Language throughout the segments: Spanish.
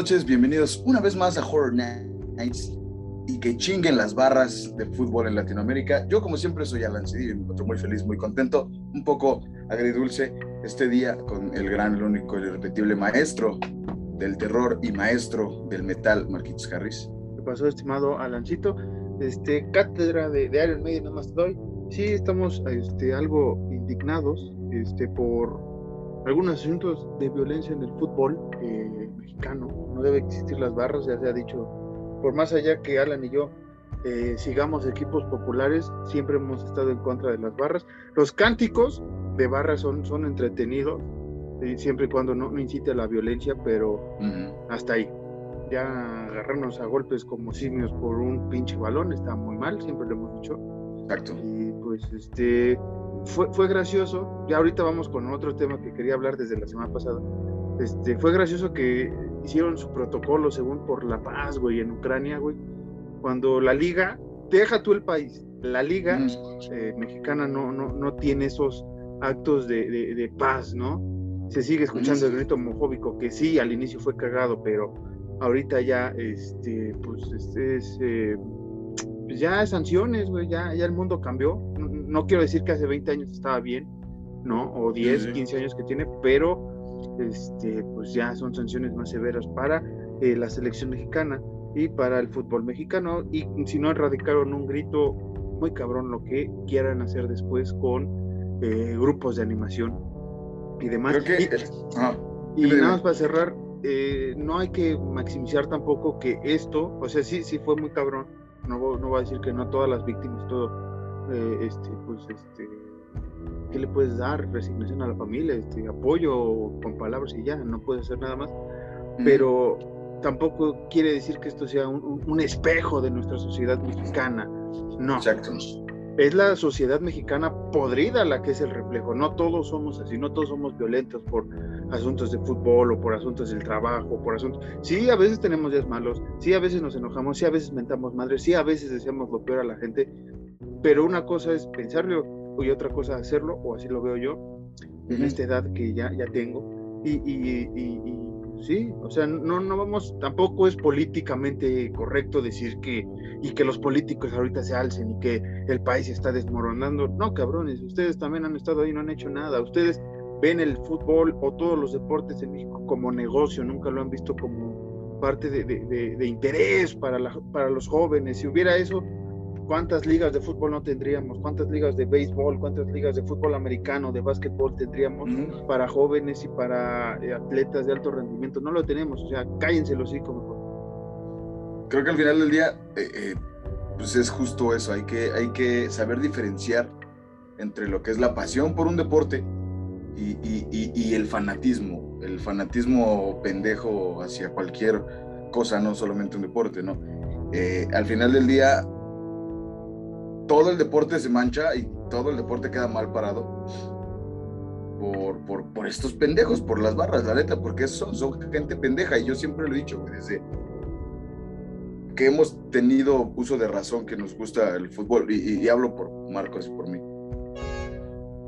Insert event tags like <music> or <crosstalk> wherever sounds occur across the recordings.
noches, bienvenidos una vez más a Horror Nights y que chinguen las barras de fútbol en Latinoamérica. Yo como siempre soy Alan Cedillo y me encuentro muy feliz, muy contento, un poco agridulce este día con el gran, el único, el irrepetible maestro del terror y maestro del metal, Marquitos Harris. ¿Qué pasó, estimado Alancito? Este, cátedra de, de Iron Maiden, nada más doy. Sí, estamos este, algo indignados este, por algunos asuntos de violencia en el fútbol eh, mexicano. No debe existir las barras, ya se ha dicho. Por más allá que Alan y yo eh, sigamos equipos populares, siempre hemos estado en contra de las barras. Los cánticos de barras son, son entretenidos, siempre y cuando no, no, incite a la violencia, pero hasta ahí. Ya agarrarnos a golpes como simios por un pinche balón está muy mal, siempre lo hemos dicho. Exacto. Y pues este fue, fue gracioso, ya ahorita vamos con otro tema que quería hablar desde la semana pasada. Este, fue gracioso que hicieron su protocolo según por la paz, güey, en Ucrania, güey. Cuando la liga, deja tú el país, la liga eh, mexicana no, no, no tiene esos actos de, de, de paz, ¿no? Se sigue escuchando el grito homofóbico, que sí, al inicio fue cagado, pero ahorita ya, este, pues, este es, eh, pues ya sanciones, güey, ya, ya el mundo cambió. No, no, quiero decir que hace 20 años estaba bien, ¿no? O 10, sí. 15 años que tiene, pero, este, pues ya son sanciones más severas para eh, la selección mexicana y para el fútbol mexicano. Y si no erradicaron un grito muy cabrón lo que quieran hacer después con eh, grupos de animación y demás. Que, y, ah, y nada más para cerrar, eh, no hay que maximizar tampoco que esto, o sea, sí, sí fue muy cabrón. No, no voy a decir que no todas las víctimas, todo, eh, este, pues, este, ¿qué le puedes dar? Resignación a la familia, este, apoyo con palabras y ya, no puedes hacer nada más. Mm. Pero tampoco quiere decir que esto sea un, un espejo de nuestra sociedad mexicana. No. Exacto es la sociedad mexicana podrida la que es el reflejo. No todos somos así, no todos somos violentos por asuntos de fútbol o por asuntos del trabajo, por asuntos. Sí, a veces tenemos días malos, sí, a veces nos enojamos, sí, a veces mentamos madre, sí, a veces deseamos lo peor a la gente, pero una cosa es pensarlo y otra cosa hacerlo, o así lo veo yo, en esta edad que ya, ya tengo. Y, y, y, y sí, o sea, no, no vamos, tampoco es políticamente correcto decir que, y que los políticos ahorita se alcen y que el país se está desmoronando. No, cabrones, ustedes también han estado ahí, no han hecho nada. Ustedes ven el fútbol o todos los deportes en México como negocio, nunca lo han visto como parte de, de, de, de interés para, la, para los jóvenes. Si hubiera eso, ¿cuántas ligas de fútbol no tendríamos? ¿Cuántas ligas de béisbol? ¿Cuántas ligas de fútbol americano, de básquetbol tendríamos uh -huh. para jóvenes y para eh, atletas de alto rendimiento? No lo tenemos, o sea, cállense los hijos mejor. Creo que al final del día, eh, eh, pues es justo eso, hay que, hay que saber diferenciar entre lo que es la pasión por un deporte y, y, y, y el fanatismo, el fanatismo pendejo hacia cualquier cosa, no solamente un deporte, ¿no? Eh, al final del día, todo el deporte se mancha y todo el deporte queda mal parado por, por, estos pendejos, por las barras, la neta, porque son, son gente pendeja. Y yo siempre lo he dicho, desde que hemos tenido uso de razón que nos gusta el fútbol, y, y, hablo por Marcos y por mí,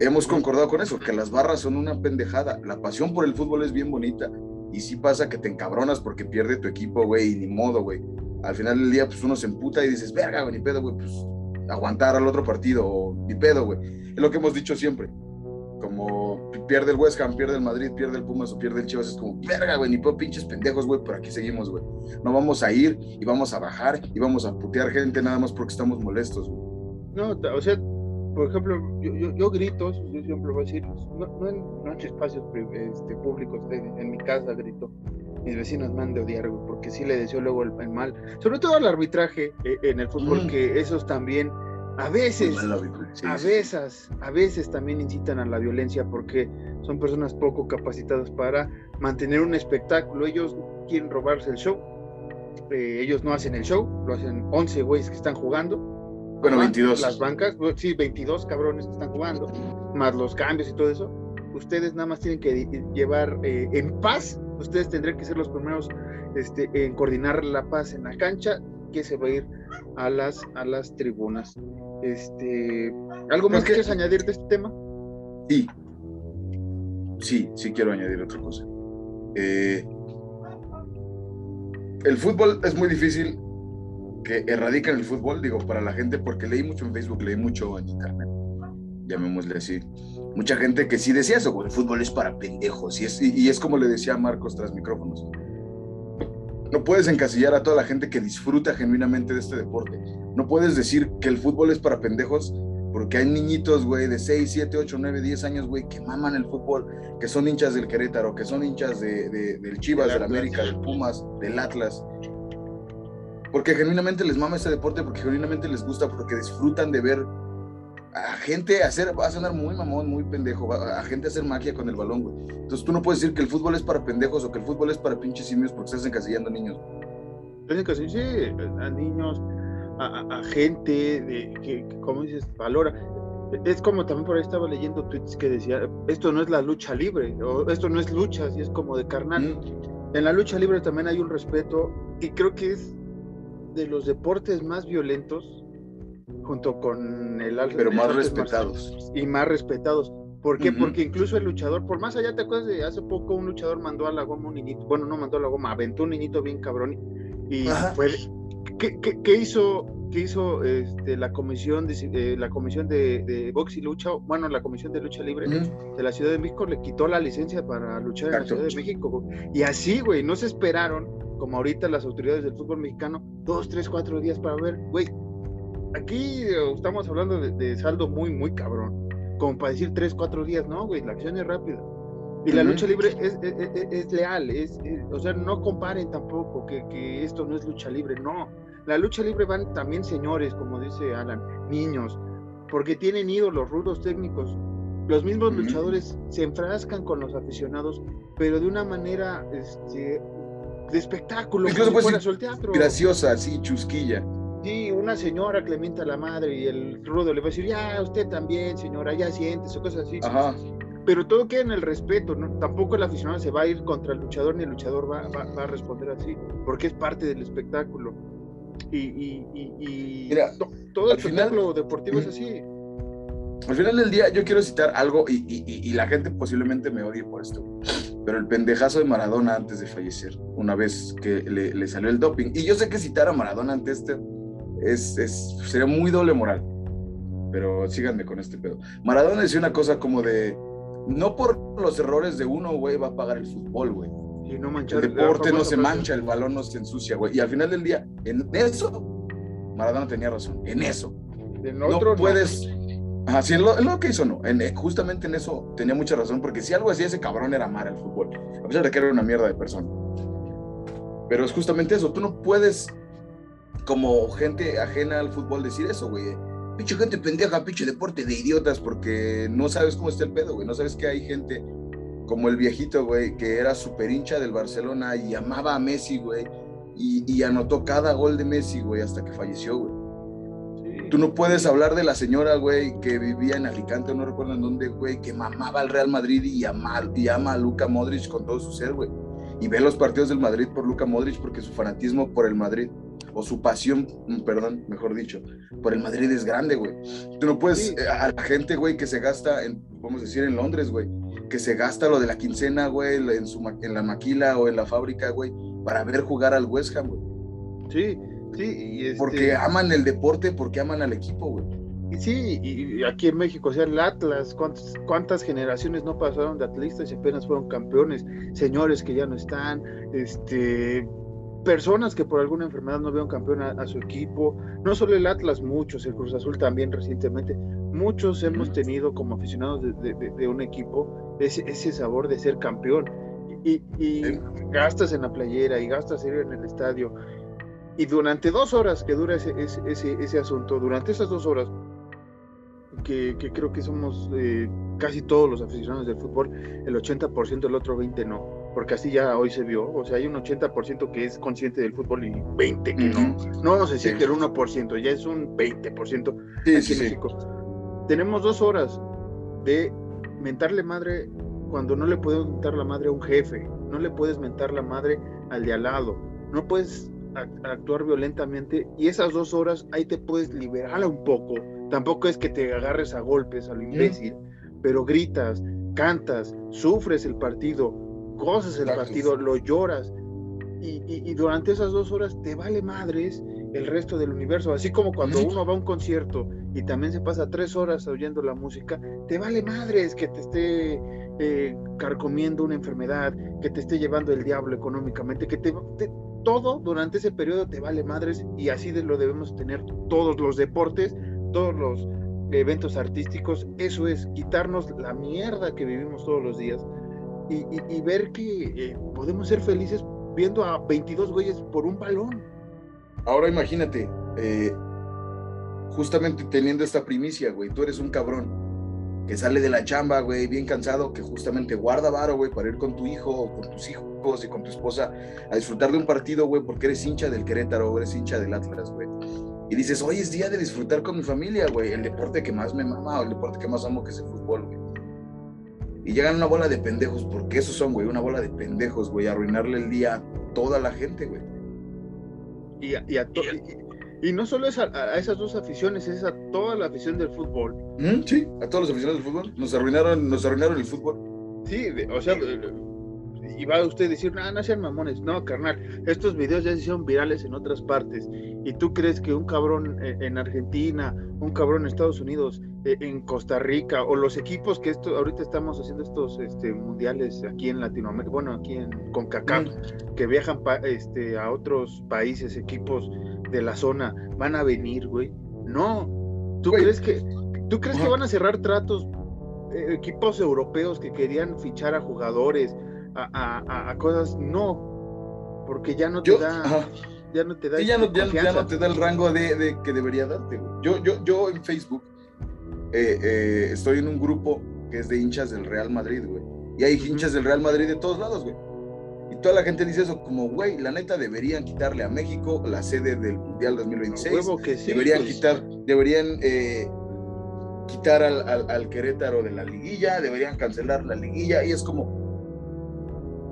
hemos concordado con eso, que las barras son una pendejada, la pasión por el fútbol es bien bonita, y sí pasa que te encabronas porque pierde tu equipo, güey, y ni modo, güey. Al final del día, pues uno se emputa y dices, verga, güey, ni pedo, güey, pues aguantar al otro partido, o ni pedo, güey. Es lo que hemos dicho siempre. Como pierde el West Ham, pierde el Madrid, pierde el Pumas o pierde el Chivas, es como, verga, güey, ni pedo, pinches pendejos, güey, pero aquí seguimos, güey. No vamos a ir y vamos a bajar y vamos a putear gente nada más porque estamos molestos, güey. No, o sea, por ejemplo, yo, yo, yo grito, yo siempre voy a decir, no, no en, no en espacios este, públicos, en mi casa grito mis vecinos me han de odiar, güey, porque sí le deseo luego el, el, mal, sobre todo al arbitraje eh, en el fútbol, mm. que esos también a veces, sí, a veces, a veces también incitan a la violencia porque son personas poco capacitadas para mantener un espectáculo. Ellos quieren robarse el show. Eh, ellos no hacen el show, lo hacen 11 güeyes que están jugando. Bueno, 22. Las bancas, sí, 22 cabrones que están jugando, más los cambios y todo eso. Ustedes nada más tienen que llevar eh, en paz ustedes tendrían que ser los primeros este, en coordinar la paz en la cancha, que se va a ir a las, a las tribunas. Este, ¿Algo más que quieres añadir de este tema? Sí, sí, sí quiero añadir otra cosa. Eh, el fútbol es muy difícil que erradiquen el fútbol, digo, para la gente, porque leí mucho en Facebook, leí mucho en internet, llamémosle así. Mucha gente que sí decía eso, el fútbol es para pendejos, y es, y, es como le decía Marcos tras micrófonos. No puedes encasillar a toda la gente que disfruta genuinamente de este deporte. No puedes decir que el fútbol es para pendejos porque hay niñitos, güey, de 6, 7, 8, 9, 10 años, güey, que maman el fútbol, que son hinchas del Querétaro, que son hinchas de, del Chivas, del América, del Pumas, del Atlas. Porque genuinamente les mama ese deporte, porque genuinamente les gusta, porque disfrutan de ver a gente hacer, va a sonar muy mamón, muy pendejo, a gente hacer magia con el balón, güey. Entonces tú no puedes decir que el fútbol es para pendejos o que el fútbol es para pinches simios porque estás encasillando a niños. Estás sí, a niños, a, gente de, que, como dices, valora. Es como también por ahí estaba leyendo tweets que decía, esto no es la lucha libre, o esto no es lucha, así es como de carnal. En la lucha libre también hay un respeto y creo que es de los deportes más violentos junto con el pero más respetados y más respetados ¿Por qué? Porque incluso el luchador, por más allá, ¿te acuerdas de hace poco un luchador mandó a la goma un niñito? Bueno, no mandó a la goma, aventó un niñito bien cabrón y fue, ¿Qué, hizo, qué hizo este, la comisión de, eh, la comisión de, box y lucha? Bueno, la comisión de lucha libre de la Ciudad de México le quitó la licencia para luchar en la Ciudad de México. Y así, güey, no se esperaron, como ahorita las autoridades del fútbol mexicano, dos, tres, cuatro días para ver, güey, aquí eh, estamos hablando de, saldo muy, muy cabrón. Como para decir tres, cuatro días, no, güey, la acción es rápida. Y la lucha libre es, es, leal, es, o sea, no comparen tampoco que, que, esto no es lucha libre, no. La lucha libre van también señores, como dice Alan, niños, porque tienen ídolos, rudos técnicos. Los mismos luchadores se enfrascan con los aficionados, pero de una manera este, de espectáculo, Incluso como si teatro. Graciosa, así, chusquilla. Sí, una señora clementa a la madre y el rudo le va a decir, ya, usted también, señora, ya siente, o cosas así. Ajá pero todo queda en el respeto, ¿no? Tampoco el aficionado se va a ir contra el luchador ni el luchador va, va, a responder así, porque es parte del espectáculo. Y, y, y, todo el espectáculo deportivo es así. Al final del día, yo quiero citar algo, y, la gente posiblemente me odie por esto, pero el pendejazo de Maradona antes de fallecer, una vez que le, le salió el doping. Y yo sé que citar a Maradona ante este es, es, sería muy doble moral, pero síganme con este pedo. Maradona decía una cosa como de no por los errores de uno, güey, va a pagar el fútbol, güey. Y no manchar, el deporte no se mancha, el balón no se ensucia, güey. Y al final del día, en eso, Maradona tenía razón, en eso. En otro, no puedes... Así en lo, que hizo, no. En, eh, justamente en eso tenía mucha razón, porque si algo hacía ese cabrón era amar el fútbol, a pesar de que era una mierda de persona. Pero es justamente eso, tú no puedes, como gente ajena al fútbol, decir eso, güey pinche gente pendeja, pinche deporte de idiotas, porque no sabes cómo está el pedo, güey. No sabes que hay gente como el viejito, güey, que era súper hincha del Barcelona y amaba a Messi, güey. Y, anotó cada gol de Messi, güey, hasta que falleció, güey. Tú no puedes hablar de la señora, güey, que vivía en Alicante, no recuerdo en dónde, güey, que mamaba al Real Madrid y ama, y ama a Luca Modric con todo su ser, güey. Y ve los partidos del Madrid por Luca Modric porque su fanatismo por el Madrid o su pasión, mm, perdón, mejor dicho, por el Madrid es grande, güey. Tú no puedes, eh, a la gente, güey, que se gasta, en, vamos a decir, en Londres, güey, que se gasta lo de la quincena, güey, en, su, en la maquila o en la fábrica, güey, para ver jugar al West Ham, güey. Sí, sí. Y este... Porque aman el deporte, porque aman al equipo, güey. Y sí, y aquí en México, o sea, el Atlas, ¿cuántas, ¿cuántas generaciones no pasaron de atlistas y apenas fueron campeones? Señores que ya no están, este, personas que por alguna enfermedad no vieron campeón a, su equipo, no solo el Atlas, muchos, el Cruz Azul también recientemente, muchos hemos tenido como aficionados de, un equipo ese, ese, sabor de ser campeón. Y, gastas en la playera y gastas en el estadio. Y durante dos horas que dura ese, ese, ese asunto, durante esas dos horas que, creo que somos eh, casi todos los aficionados del fútbol, el 80%, el otro 20% no porque así ya hoy se vio, o sea, hay un 80% que es consciente del fútbol y 20% que no. No a decir que el 1%, ya es un 20% sí, aquí en México. Tenemos dos horas de mentarle madre cuando no le puedes mentar la madre a un jefe, no le puedes mentar la madre al de al lado, no puedes actuar violentamente y esas dos horas ahí te puedes liberar un poco. Tampoco es que te agarres a golpes a lo imbécil, pero gritas, cantas, sufres el partido, gozas el partido, lo lloras. y, durante esas dos horas te vale madres el resto del universo. Así como cuando uno va a un concierto y también se pasa tres horas oyendo la música, te vale madres que te esté eh, carcomiendo una enfermedad, que te esté llevando el diablo económicamente, que te, todo durante ese periodo te vale madres y así de lo debemos tener todos los deportes, todos los eventos artísticos. Eso es quitarnos la mierda que vivimos todos los días y, ver que eh, podemos ser felices viendo a 22 güeyes por un balón. Ahora imagínate, eh, justamente teniendo esta primicia, güey, tú eres un cabrón que sale de la chamba, güey, bien cansado, que justamente guarda varo, güey, para ir con tu hijo o con tus hijos y con tu esposa a disfrutar de un partido, güey, porque eres hincha del Querétaro eres hincha del Atlas, güey. Y dices, hoy es día de disfrutar con mi familia, güey, el deporte que más me mama o el deporte que más amo que es el fútbol. Y llegan una bola de pendejos, porque esos son, güey, una bola de pendejos, güey, arruinarle el día a toda la gente, güey. Y, y, y, no solo es a, esas dos aficiones, es a toda la afición del fútbol. sí, a todos los aficionados del fútbol. Nos arruinaron, nos arruinaron el fútbol. Sí, o sea, y va usted a decir, no, no sean mamones. No, carnal, estos videos ya se hicieron virales en otras partes. Y tú crees que un cabrón en Argentina, un cabrón en Estados Unidos, e, en Costa Rica, o los equipos que esto, ahorita estamos haciendo estos este, mundiales aquí en Latinoamérica, bueno, aquí en CONCACAF, mm. que viajan este, a otros países, equipos de la zona, van a venir, güey. No. ¿Tú crees que, tú crees que van a cerrar tratos eh, equipos europeos que querían fichar a jugadores? A, cosas, no, porque ya no te da, ya no te da, ya, no, te da el rango de, que debería darte, Yo, yo, yo en Facebook eh, eh, estoy en un grupo que es de hinchas del Real Madrid, güey, y hay hinchas del Real Madrid de todos lados, güey. Y toda la gente dice eso, como, güey, la neta deberían quitarle a México la sede del Mundial 2026. Que deberían pues. quitar, deberían eh, quitar al, al, al, Querétaro de la liguilla, deberían cancelar la liguilla, y es como,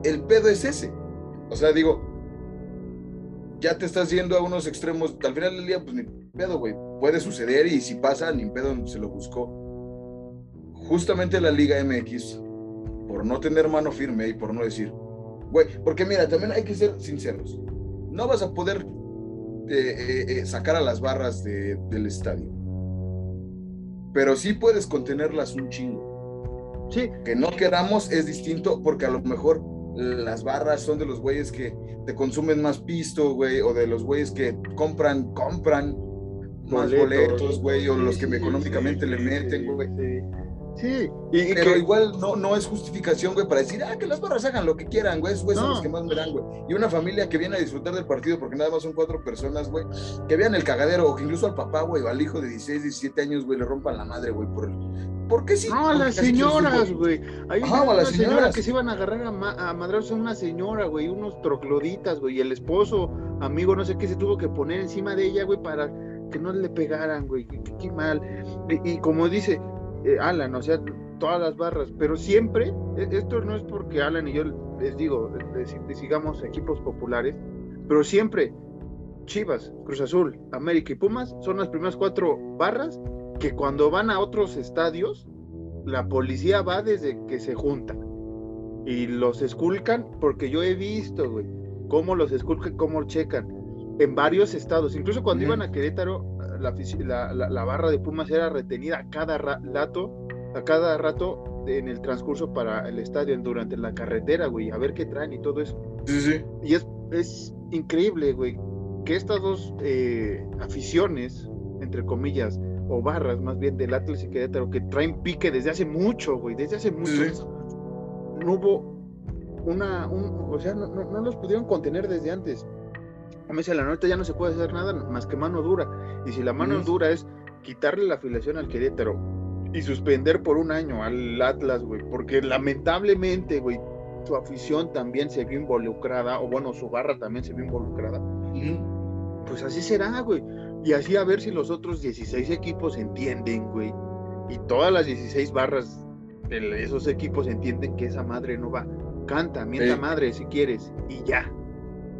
el pedo es ese. O sea, digo, ya te estás yendo a unos extremos, al final del día, pues ni pedo, güey. Puede suceder y si pasa, ni pedo se lo buscó. Justamente la Liga MX, por no tener mano firme y por no decir, güey, porque mira, también hay que ser sinceros. No vas a poder eh, eh, eh, sacar a las barras del estadio. Pero sí puedes contenerlas un chingo. Sí. Que no queramos es distinto porque a lo mejor las barras son de los güeyes que te consumen más pisto, güey, o de los güeyes que compran, compran más boletos, güey, o los que económicamente le meten, güey. Sí, y, pero igual no, no es justificación, güey, para decir, ah, que las barras hagan lo que quieran, güey, esos güey son los que más me dan, güey. Y una familia que viene a disfrutar del partido, porque nada más son cuatro personas, güey, que vean el cagadero, o que incluso al papá, güey, o al hijo de 16, 17 años, güey, le rompan la madre, güey, por el... ¿Por qué sí? No, a las señoras, güey. Hay una, señora que se iban a agarrar a, ma a son una señora, güey, unos trocloditas, güey, y el esposo, amigo, no sé qué, se tuvo que poner encima de ella, güey, para que no le pegaran, güey, qué, mal. y como dice, eh, Alan, o sea, todas las barras, pero siempre, e, esto no es porque Alan y yo les digo, sigamos equipos populares, pero siempre Chivas, Cruz Azul, América y Pumas son las primeras cuatro barras que cuando van a otros estadios, la policía va desde que se juntan y los esculcan, porque yo he visto, güey, cómo los esculcan, cómo checan en varios estados, incluso cuando iban a Querétaro, la, barra de Pumas era retenida a cada rato, a cada rato en el transcurso para el estadio, durante la carretera, güey, a ver qué traen y todo eso. Sí, sí. Y es, es increíble, güey, que estas dos eh, aficiones, entre comillas, o barras más bien del Atlas y Querétaro, que traen pique desde hace mucho, güey, desde hace mucho, no hubo una, o sea, no, no, los pudieron contener desde antes me dice, la nota ya no se puede hacer nada más que mano dura. Y si la mano dura es quitarle la afiliación al Querétaro y suspender por un año al Atlas, güey, porque lamentablemente, güey, su afición también se vio involucrada, o bueno, su barra también se vio involucrada. Pues así será, güey. Y así a ver si los otros 16 equipos entienden, güey. Y todas las 16 barras de esos equipos entienden que esa madre no va. Canta, mienta madre si quieres, y ya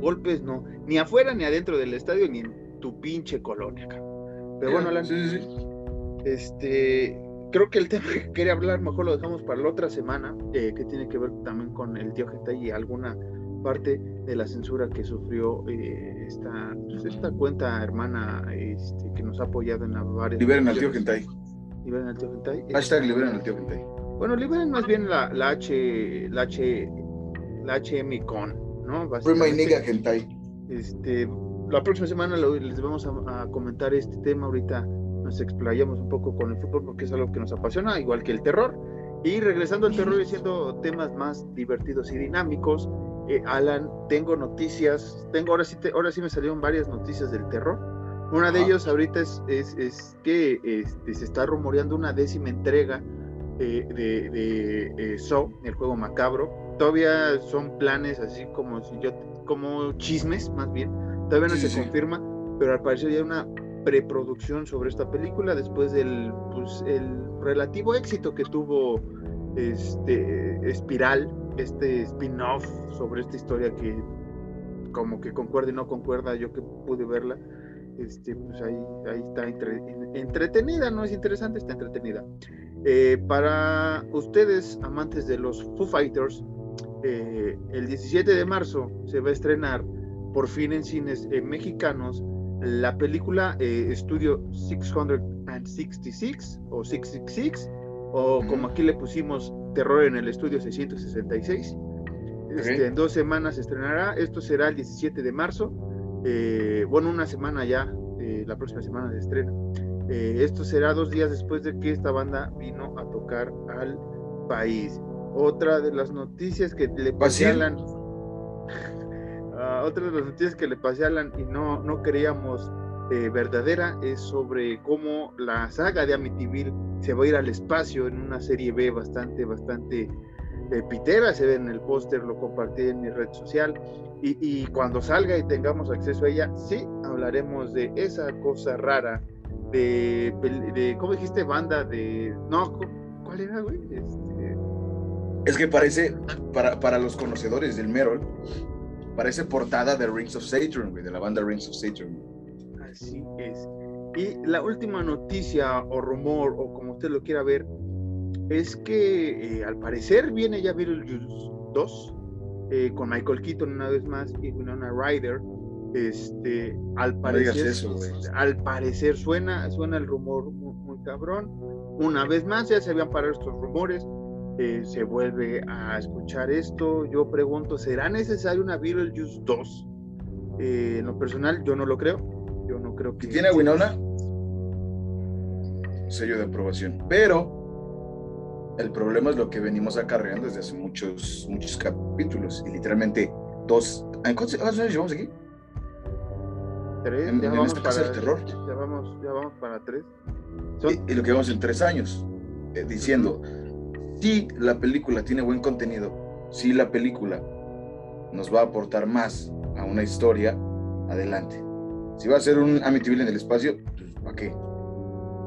golpes no, ni afuera ni adentro del estadio, ni en tu pinche colonia, Pero bueno, Alan, este, creo que el tema que quería hablar mejor lo dejamos para la otra semana, eh, que tiene que ver también con el tío Geta y alguna parte de la censura que sufrió eh, esta, pues, esta cuenta hermana este, que nos ha apoyado en varias. Liberen al tío Gentai. Liberen al tío Gentai. Hashtag liberen al tío Gentai. Bueno, liberen más bien la, la H, la H, la HM con, ¿no? Free my nigga Gentai. Este, la próxima semana les vamos a, comentar este tema. Ahorita nos explayamos un poco con el fútbol porque es algo que nos apasiona, igual que el terror. Y regresando al terror y siendo temas más divertidos y dinámicos, eh, Alan, tengo noticias, tengo ahora sí, ahora sí me salieron varias noticias del terror. Una de ellos ahorita es, es, que este, se está rumoreando una décima entrega eh, de, de eh, el juego macabro. Todavía son planes así como si yo, como chismes más bien. Todavía no se confirma, pero al parecer ya hay una preproducción sobre esta película después del pues, el relativo éxito que tuvo este Espiral este spin-off sobre esta historia que como que concuerda y no concuerda, yo que pude verla, este, pues ahí, ahí está entretenida, no es interesante, está entretenida. Eh, para ustedes, amantes de los Foo Fighters, eh, el 17 de marzo se va a estrenar por fin en cines eh, mexicanos la película Estudio 666 o 666 o como aquí le pusimos Terror en el Estudio 666. Este, en dos semanas se estrenará. Esto será el 17 de marzo. Eh, bueno, una semana ya, eh, la próxima semana de estreno. Eh, esto será dos días después de que esta banda vino a tocar al país. Otra de las noticias que le pasé a Alan. otra de las noticias que le pasé a Alan y no, no queríamos verdadera es sobre cómo la saga de Amityville se va a ir al espacio en una serie B bastante, bastante eh, pitera, se ve en el póster, lo compartí en mi red social, y, cuando salga y tengamos acceso a ella, sí hablaremos de esa cosa rara, de, de ¿cómo dijiste? Banda de... No, ¿cuál era, güey? Este... Es que parece, para, para los conocedores del Merol, parece portada de Rings of Saturn, güey, de la banda Rings of Saturn. Así es. Y la última noticia o rumor o como usted lo quiera ver es que eh, al parecer viene ya Beetlejuice 2 eh, con Michael Keaton una vez más y Winona Ryder. Este, al parecer, al parecer suena, suena el rumor muy, cabrón. Una vez más ya se habían parado estos rumores. Eh, se vuelve a escuchar esto. Yo pregunto, ¿será necesario una Beetlejuice 2? en lo personal, yo no lo creo creo que. ¿Tiene Winona? Sello de aprobación. Pero el problema es lo que venimos acarreando desde hace muchos, muchos capítulos. Y literalmente dos. ¿Cuántos años llevamos aquí? Tres. En, ya vamos para, el terror. Ya vamos, ya vamos para tres. Y, lo que vamos en tres años. Eh, diciendo, si la película tiene buen contenido, si la película nos va a aportar más a una historia, adelante. Si va a ser un Amityville en el espacio, pues, ¿para qué?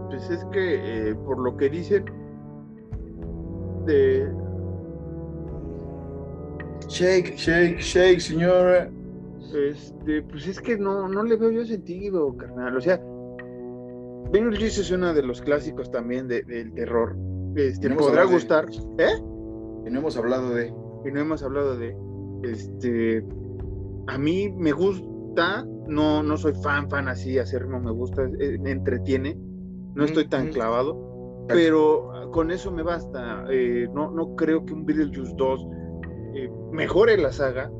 Pues es que, eh, por lo que dicen, de... Shake, shake, shake, señora. Este, pues es que no, no le veo yo sentido, carnal. O sea, Beetlejuice es uno de los clásicos también del terror. Este, podrá gustar. ¿Eh? Y no hemos hablado de. Y no hemos hablado de. Este. A mí me gusta no, no soy fan, fan así, hacer no me gusta, eh, me entretiene, no estoy tan clavado, pero con eso me basta. Eh, no, no creo que un Beetlejuice 2 eh, mejore la saga,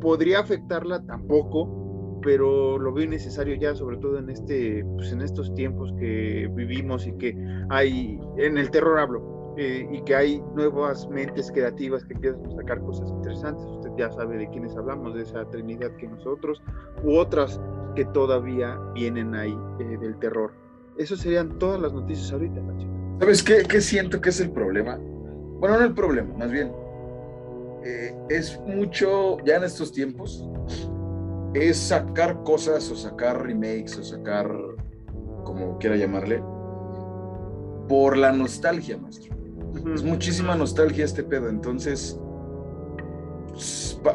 podría afectarla tampoco, pero lo veo necesario ya, sobre todo en este, pues en estos tiempos que vivimos y que hay, en el terror hablo, eh, y que hay nuevas mentes creativas que a sacar cosas interesantes. Usted ya sabe de quiénes hablamos, de esa Trinidad que nosotros, u otras que todavía vienen ahí eh, del terror. Esas serían todas las noticias ahorita, ¿Sabes qué, qué, siento que es el problema? Bueno, no el problema, más bien. Eh, es mucho, ya en estos tiempos, es sacar cosas o sacar remakes o sacar, como quiera llamarle, por la nostalgia, maestro. Es muchísima nostalgia este pedo. Entonces,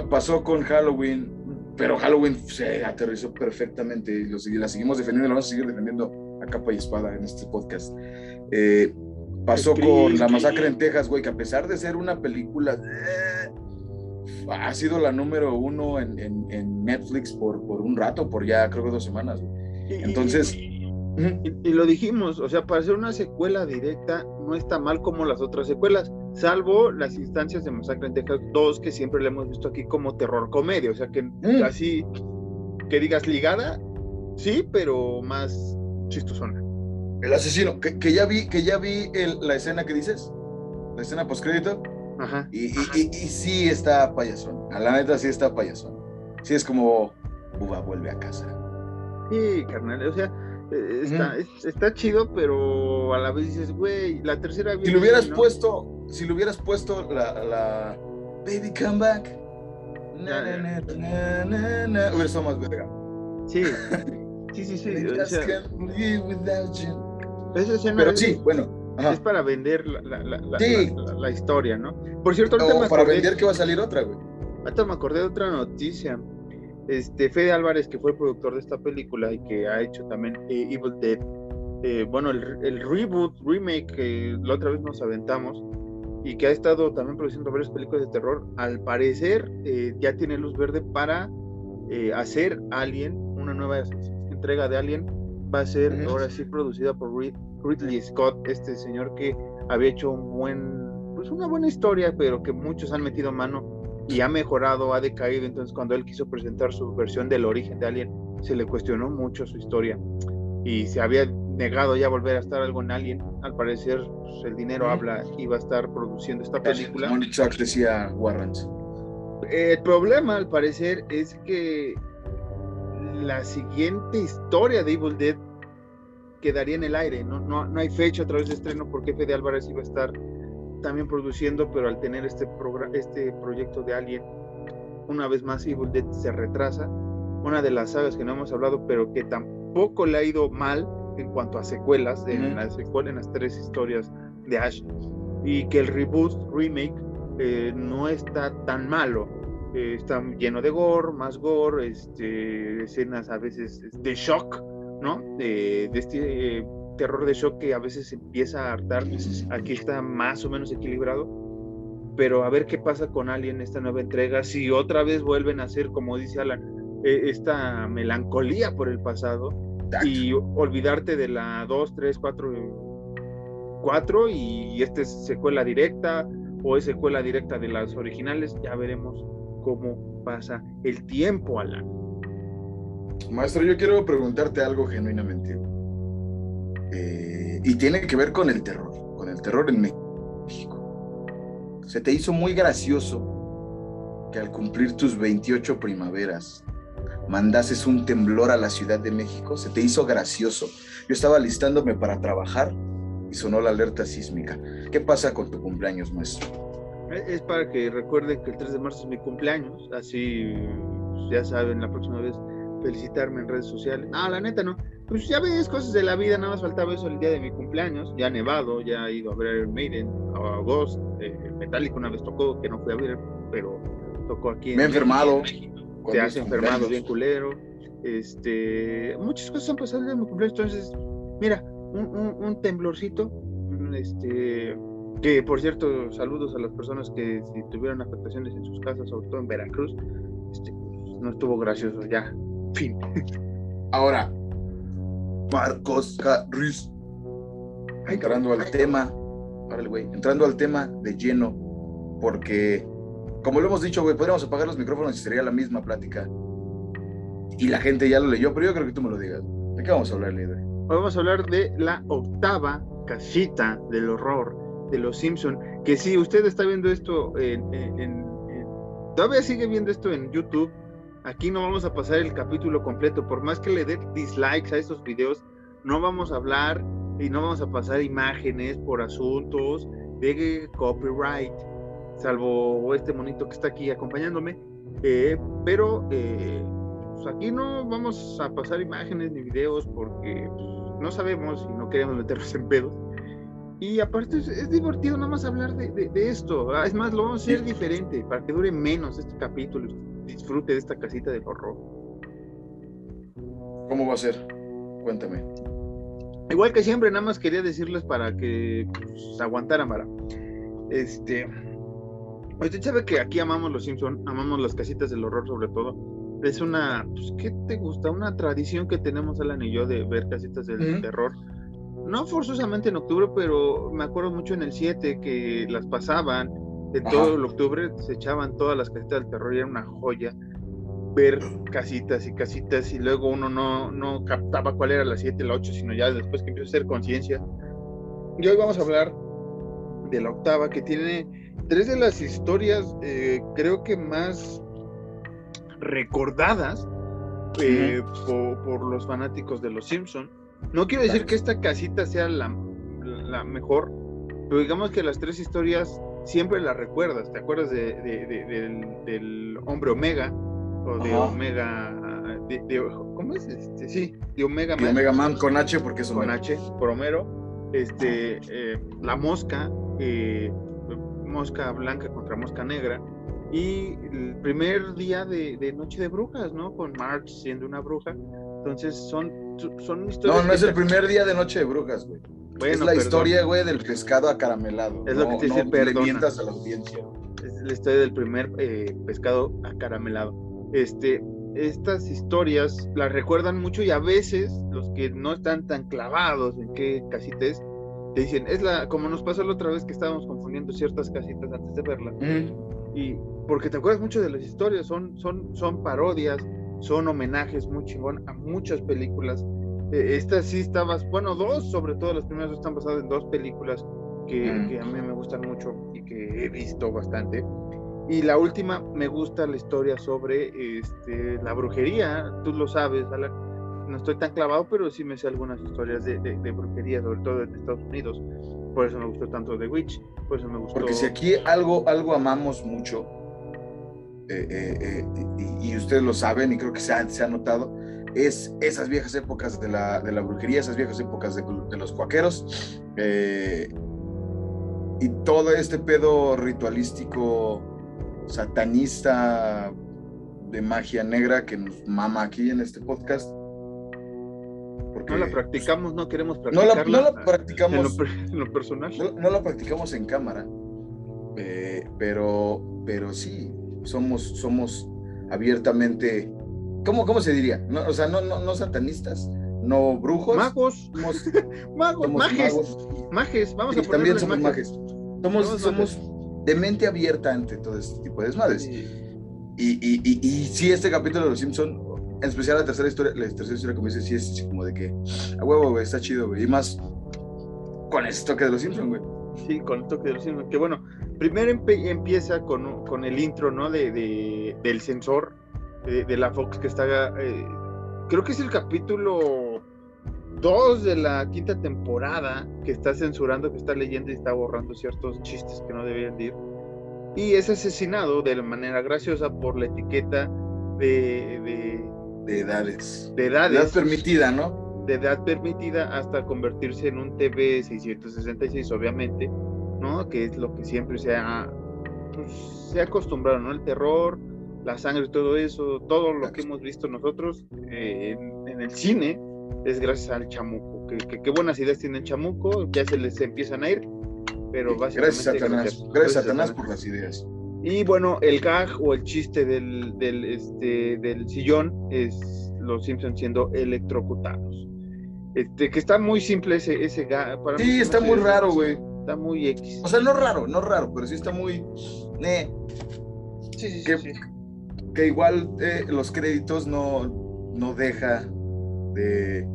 pasó con Halloween, pero Halloween se aterrizó perfectamente y la seguimos defendiendo, la vamos a seguir defendiendo a capa y espada en este podcast. Eh, pasó con La Masacre en Texas, güey, que a pesar de ser una película, ha sido la número uno en, Netflix por, por, un rato, por ya creo que dos semanas. Entonces... Y, lo dijimos, o sea, para hacer una secuela directa no está mal como las otras secuelas, salvo las instancias de Masacre en Texas 2, que siempre le hemos visto aquí como terror comedia, o sea, que mm. así, que digas ligada, sí, pero más chistosona. El asesino, que, que ya vi, que ya vi la escena que dices, la escena postcrédito, Ajá, y, Y, sí está payasón, a la neta sí está payasón. Sí es como, Buba vuelve a casa. Sí, carnal, o sea, eh, está, está chido, pero a la vez dices, güey, la tercera Si lo hubieras puesto, si lo hubieras puesto la, la Baby Come Back, na, na, na, na, hubiera estado más verga. Sí, <laughs> sí, sí, sí. o sea, pero sí, bueno. Es para vender la, la, la, la, historia, ¿no? Por cierto, ahorita me para vender que va a salir otra, güey. Ahorita me acordé de otra noticia este, Fede Álvarez, que fue el productor de esta película y que ha hecho también eh, Evil Dead, eh, bueno, el, reboot, remake que la otra vez nos aventamos y que ha estado también produciendo varias películas de terror, al parecer eh, ya tiene luz verde para hacer Alien, una nueva entrega de Alien, va a ser ahora sí producida por Ridley Scott, este señor que había hecho un buen, pues una buena historia, pero que muchos han metido mano y ha mejorado, ha decaído. Entonces, cuando él quiso presentar su versión del origen de Alien, se le cuestionó mucho su historia y se había negado ya volver a estar algo en Alien. Al parecer, pues, el dinero habla y va a estar produciendo esta película. decía El problema, al parecer, es que la siguiente historia de Evil Dead quedaría en el aire. No, no, no hay fecha a través de estreno porque Fede Álvarez iba a estar también produciendo, pero al tener este, este proyecto de Alien, una vez más Evil Dead se retrasa. Una de las sagas que no hemos hablado, pero que tampoco le ha ido mal en cuanto a secuelas, en, las, en las tres historias de Ash, y que el reboot, remake, eh, no está tan malo. Eh, está lleno de gore, más gore, este, escenas a veces de shock, ¿no? de este terror de shock que a veces empieza a hartar. Aquí está más o menos equilibrado. Pero a ver qué pasa con Alien esta nueva entrega. Si otra vez vuelven a hacer, como dice Alan, e, esta melancolía por el pasado y olvidarte de la 2, 3, 4, 4 y esta es secuela directa o es secuela directa de las originales. Ya veremos cómo pasa el tiempo, Alan. Maestro, yo quiero preguntarte algo genuinamente. Eh, y tiene que ver con el terror, con el terror en México. Se te hizo muy gracioso que al cumplir tus 28 primaveras mandases un temblor a la Ciudad de México. Se te hizo gracioso. Yo estaba listándome para trabajar y sonó la alerta sísmica. ¿Qué pasa con tu cumpleaños, maestro? Es para que recuerden que el 3 de marzo es mi cumpleaños, así ya saben, la próxima vez felicitarme en redes sociales. No, la neta no pues ya ves cosas de la vida, nada más faltaba eso el día de mi cumpleaños, ya nevado, ya he ido a ver Maiden, a Ghost, eh, Metallica una vez tocó, que no fui a ver, pero tocó aquí. Me he enfermado. Te has enfermado bien culero. Este, muchas cosas han pasado el día de mi cumpleaños, entonces, mira, un, un, temblorcito, este, que por cierto, saludos a las personas que si tuvieron afectaciones en sus casas, sobre todo en Veracruz, este, no estuvo gracioso, ya, fin. Ahora, Marcos Ruiz. Entrando al tema, entrando al tema de lleno, porque, como lo hemos dicho, güey, podríamos apagar los micrófonos y sería la misma plática. Y la gente ya lo leyó, pero yo creo que tú me lo digas. ¿De qué vamos a hablar, líder? Vamos a hablar de la octava casita del horror de los Simpson. Que si usted está viendo esto en, todavía sigue viendo esto en YouTube, Aquí no vamos a pasar el capítulo completo, por más que le dé dislikes a estos videos, no vamos a hablar y no vamos a pasar imágenes por asuntos de copyright, salvo este monito que está aquí acompañándome. Eh, pero eh, pues aquí no vamos a pasar imágenes ni videos porque pues, no sabemos y no queremos meternos en pedos. Y aparte es, divertido nada más hablar de, esto. Es más, lo vamos a hacer diferente para que dure menos este capítulo disfrute de esta casita del horror. ¿Cómo va a ser? Cuéntame. Igual que siempre, nada más quería decirles para que pues, aguantaran, para. Este. Usted sabe que aquí amamos los Simpson, amamos las casitas del horror sobre todo. Es una, pues, ¿qué te gusta? Una tradición que tenemos Alan y yo de ver casitas del terror. No forzosamente en octubre, pero me acuerdo mucho en el 7 que las pasaban. En todo el octubre se echaban todas las casitas del terror y era una joya ver casitas y casitas y luego uno no, no captaba cuál era la 7, la 8, sino ya después que empieza a hacer conciencia. Y hoy vamos a hablar de la octava que tiene tres de las historias, eh, creo que más recordadas eh, por, los fanáticos de los Simpson. No quiero decir que esta casita sea la, mejor, pero digamos que las tres historias siempre las recuerdas. ¿Te acuerdas del, hombre Omega? O de Omega. ¿Cómo es? Este, sí, de Omega Man. Omega Man con H porque es Con H, por Homero. Este, eh, la mosca, mosca blanca contra mosca negra. Y el primer día de, Noche de Brujas, ¿no? Con March siendo una bruja. Entonces son, son historias. No, no es el primer día de Noche de Brujas, güey. Es la historia, güey, del pescado acaramelado. Es lo que te dice, no le mientas a la audiencia. Es la historia del primer eh, pescado acaramelado. Este, estas historias las recuerdan mucho y a veces los que no están tan clavados en qué casita es, te dicen, es la, como nos pasó la otra vez que estábamos confundiendo ciertas casitas antes de verla. Y porque te acuerdas mucho de las historias, son, son, son parodias, son homenajes muy chingón a muchas películas. Eh, esta sí estabas, bueno, dos, sobre todo las primeras están basadas en dos películas que, que, a mí me gustan mucho y que he visto bastante. Y la última, me gusta la historia sobre este, la brujería, tú lo sabes, Alan no estoy tan clavado, pero sí me sé algunas historias de, de, brujería, sobre todo en Estados Unidos. Por eso me gustó tanto The Witch, por eso me gustó. Porque si aquí algo, algo amamos mucho, eh, eh, eh, y, ustedes lo saben, y creo que se ha, se ha notado, es esas viejas épocas de la, de la brujería, esas viejas épocas de, de los cuaqueros, y todo este pedo ritualístico satanista de magia negra que nos mama aquí en este podcast no la practicamos, no queremos practicarla. No la, practicamos. En lo, personal. No, la practicamos en cámara. Eh, pero, pero sí, somos, somos abiertamente. ¿Cómo, cómo se diría? No, o sea, no, no, no satanistas, no brujos. Magos. Somos, <laughs> magos, mages. Mages, vamos a poner. También somos mages. Somos, somos de mente abierta ante todo este tipo de desmadres. Y, y, y, y, sí, este capítulo de Los Simpson en especial la tercera historia, la tercera historia, como dices, sí es como de que, a huevo, güey, está chido, güey. Y más con ese toque de los Simpsons, güey. Sí, con el toque de los Simpsons. Que bueno, primero empieza con, con, el intro, ¿no? De, de del sensor de, la Fox que está. Eh, creo que es el capítulo 2 de la quinta temporada que está censurando, que está leyendo y está borrando ciertos chistes que no debían ir. Y es asesinado de manera graciosa por la etiqueta de de edades. De edades. Edad permitida, ¿no? De edad permitida hasta convertirse en un TV 666, obviamente, ¿no? Que es lo que siempre se ha, pues, se ha acostumbrado, ¿no? El terror, la sangre, todo eso, todo lo que hemos visto nosotros eh, en, el cine es gracias al chamuco. Que, qué buenas ideas tiene el chamuco, ya se les empiezan a ir, pero básicamente... Gracias, Satanás. Gracias, Satanás por las ideas. Y bueno, el gag o el chiste del, del, este, del sillón es los Simpsons siendo electrocutados. Este, que está muy simple ese, ese gag. Para sí, está muy raro, güey. Está muy X. O sea, no raro, no raro, pero sí está muy... Eh. Sí, sí, que, sí, que igual eh, los créditos no, no deja de...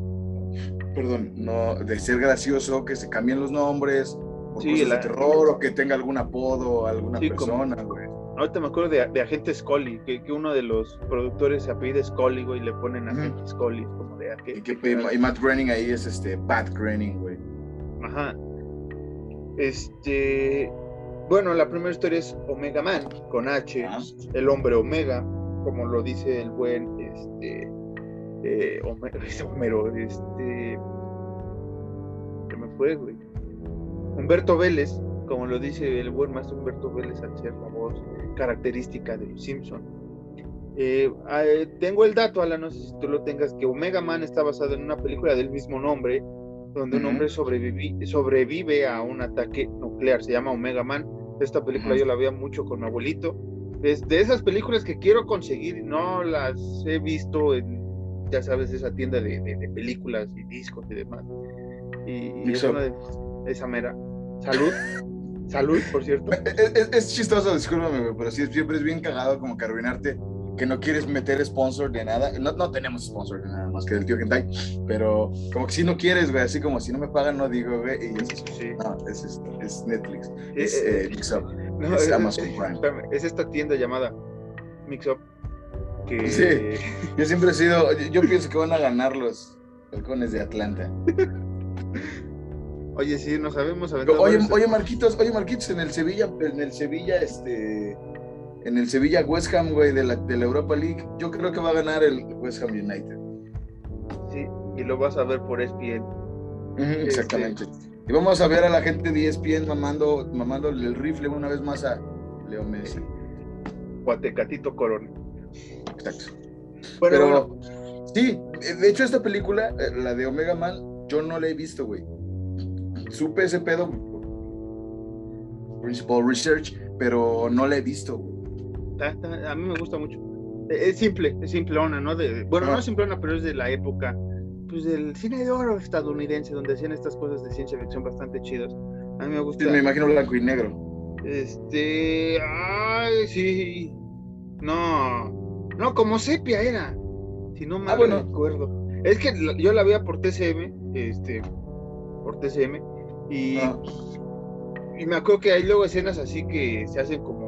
Perdón, no, de ser gracioso, que se cambien los nombres, sí, de terror o que tenga algún apodo alguna persona, güey. Ahorita me acuerdo de, Agente Scully, que, que, uno de los productores se apellida Scully, güey, y le ponen Agente Scully, como de y, que, y Matt Groening ahí es este, Pat Groening, güey. Ajá. Este. Bueno, la primera historia es Omega Man, con H, ah. el hombre Omega, como lo dice el buen, este. Eh, <laughs> Homero, este. ¿Qué me fue, güey? Humberto Vélez, como lo dice el buen maestro Humberto Vélez al ser la voz característica de los Simpson. Eh, tengo el dato, Alan, no sé si tú lo tengas, que Omega Man está basado en una película del mismo nombre, donde un hombre sobrevive, sobrevive a un ataque nuclear, se llama Omega Man. Esta película yo la veía mucho con mi abuelito. Es de esas películas que quiero conseguir, no las he visto en, ya sabes, esa tienda de, películas y discos y demás. Y, es una de esa mera. Salud. Salud, por cierto. <laughs> Es, chistoso, discúlpame, pero sí, siempre es bien cagado como que arruinarte que no quieres meter sponsor de nada. No, no tenemos sponsor de nada más que del tío Gentai, pero como que si no quieres, güey, así como si no me pagan, no digo, güey, y es, sí. no, es, es, Netflix, es eh, Mixup, es, Amazon Prime. Es esta tienda llamada Mixup. Que... Sí, yo siempre he sido, yo pienso que van a ganar los halcones de Atlanta. Oye, sí, no sabemos. Oye, oye, Marquitos, oye, Marquitos, en el Sevilla, en el Sevilla, este en el Sevilla West Ham, güey, de la, de la Europa League. Yo creo que va a ganar el West Ham United. Sí, y lo vas a ver por ESPN. Este, exactamente. Y vamos a ver a la gente de ESPN mamando, mamándole el rifle una vez más a Leo Messi. Guatecatito Corona. Exacto. Pero sí, de hecho esta película, eh, la de Omega Man, yo no la he visto, güey. Supe ese pedo Principal Research, pero no la he visto, güey a mí me gusta mucho. E, es simple, es simplona, ¿no? De, bueno, no es simplona, pero es de la época, pues del cine de oro estadounidense, donde hacían estas cosas de ciencia ficción bastante chidas. A mí me gusta. me imagino blanco y negro. Este, ay, sí. No, no, como sepia era. Si no me ah, acuerdo. Es que yo la veía por TCM, este, por TCM, y, ah. y me acuerdo que hay luego escenas así que se hacen como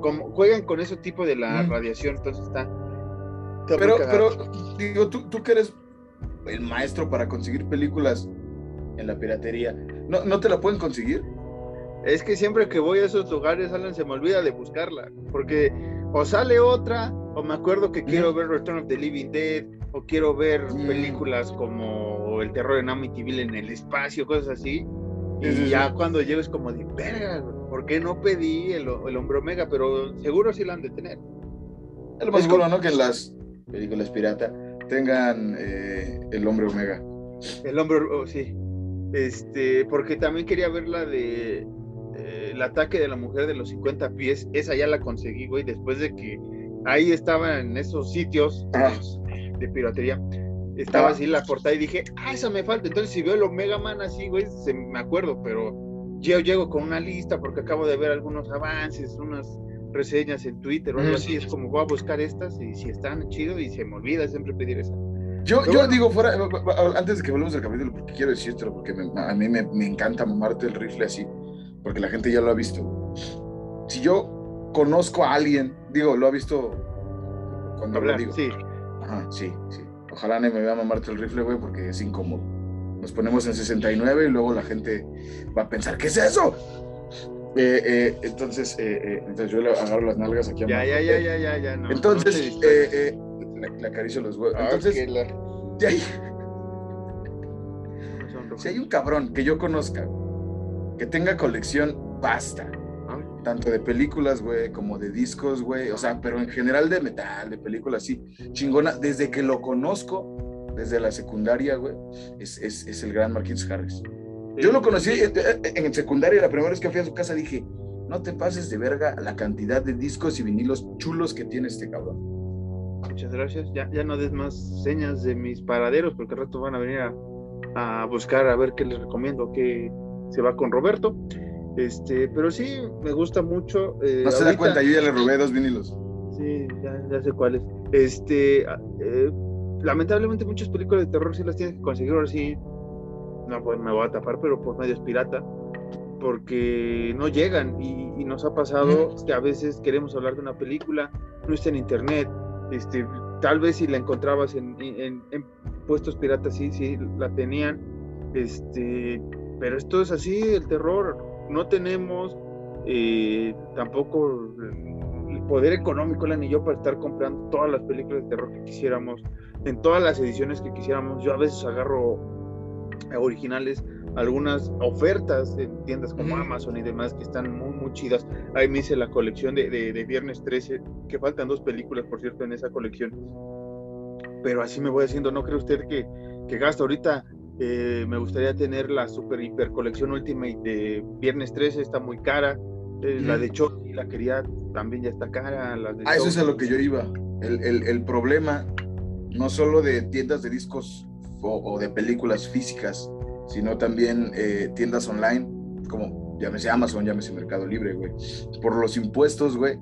como juegan con ese tipo de la radiación, entonces está. pero, pero, digo, tú, tú que eres el maestro para conseguir películas en la piratería, ¿no, ¿no te la pueden conseguir? Es que siempre que voy a esos lugares, Alan, se me olvida de buscarla, porque o sale otra, o me acuerdo que quiero ver Return of the Living Dead, o quiero ver películas como El terror en Amityville en el espacio, cosas así. Y ya cuando llego es como de, verga, ¿por qué no pedí el, el hombre omega? Pero seguro sí lo han de tener. Es lo más seguro, ¿no? Que en las películas pirata tengan eh, el hombre omega. El hombre, oh, sí. Este, porque también quería ver la de eh, el ataque de la mujer de los 50 pies. Esa ya la conseguí, güey, después de que ahí estaba en esos sitios ah. de piratería estaba así la portada y dije, ah, esa me falta. Entonces, si veo el Omega Man así, güey, se, me acuerdo, pero yo llego con una lista porque acabo de ver algunos avances, unas reseñas en Twitter o algo así. Es como voy a buscar estas y si están chido y se me olvida siempre pedir esa. Yo, yo digo, fuera, antes de que volvamos al capítulo, porque quiero decirte porque a mí me, me, encanta mamarte el rifle así, porque la gente ya lo ha visto. Si yo conozco a alguien, digo, lo ha visto cuando lo digo. Sí. Ajá, sí, sí. Ojalá no me vea mamarte el rifle, güey, porque es incómodo. Nos ponemos en 69 y luego la gente va a pensar, ¿qué es eso? Eh, eh, entonces, eh, entonces yo le agarro las nalgas aquí a Ya, ya, ya, ya, ya, ya. No, entonces, le, acaricio los huevos. Ah, entonces, <laughs> si hay un cabrón que yo conozca que tenga colección, basta tanto de películas, güey, como de discos, güey, o sea, pero en general de metal, de películas, sí, chingona, desde que lo conozco, desde la secundaria, güey, es, es, es el gran Marquis Harris. Yo lo conocí eh, eh, en, secundaria, la primera vez que fui a su casa dije, no te pases de verga la cantidad de discos y vinilos chulos que tiene este cabrón. Muchas gracias. Ya, ya no des más señas de mis paraderos, porque al rato van a venir a, a buscar a ver qué les recomiendo, que se va con Roberto. Este, pero sí, me gusta mucho. Eh, no se da cuenta, yo ya le robé dos vinilos. Sí, ya, sé cuáles. Este, ah, eh, lamentablemente muchas películas de terror sí las tienes que conseguir ahora sí. No, pues me voy a tapar, pero por medios pirata, porque no llegan y, nos ha pasado que a veces queremos hablar de una película, no está en internet, este, tal vez si la encontrabas en, en, en puestos piratas sí, sí la tenían, este, pero esto es así, el terror no tenemos eh, tampoco el poder económico, la ni yo, para estar comprando todas las películas de terror que quisiéramos, en todas las ediciones que quisiéramos. Yo a veces agarro originales, algunas ofertas en tiendas como Amazon y demás que están muy, muy chidas. Ahí me hice la colección de, de, Viernes 13, que faltan dos películas, por cierto, en esa colección. Pero así me voy haciendo, ¿no cree usted que, que gasta ahorita eh, me gustaría tener la super hiper colección Ultimate de Viernes 13, está muy cara. Eh, La de Chucky, la quería, también ya está cara. La de Ah, eso es a lo que yo iba. El, el- el problema, no solo de tiendas de discos o, o de películas físicas, sino también eh, tiendas online, como llámese Amazon, llámese Mercado Libre, güey. Por los impuestos, güey,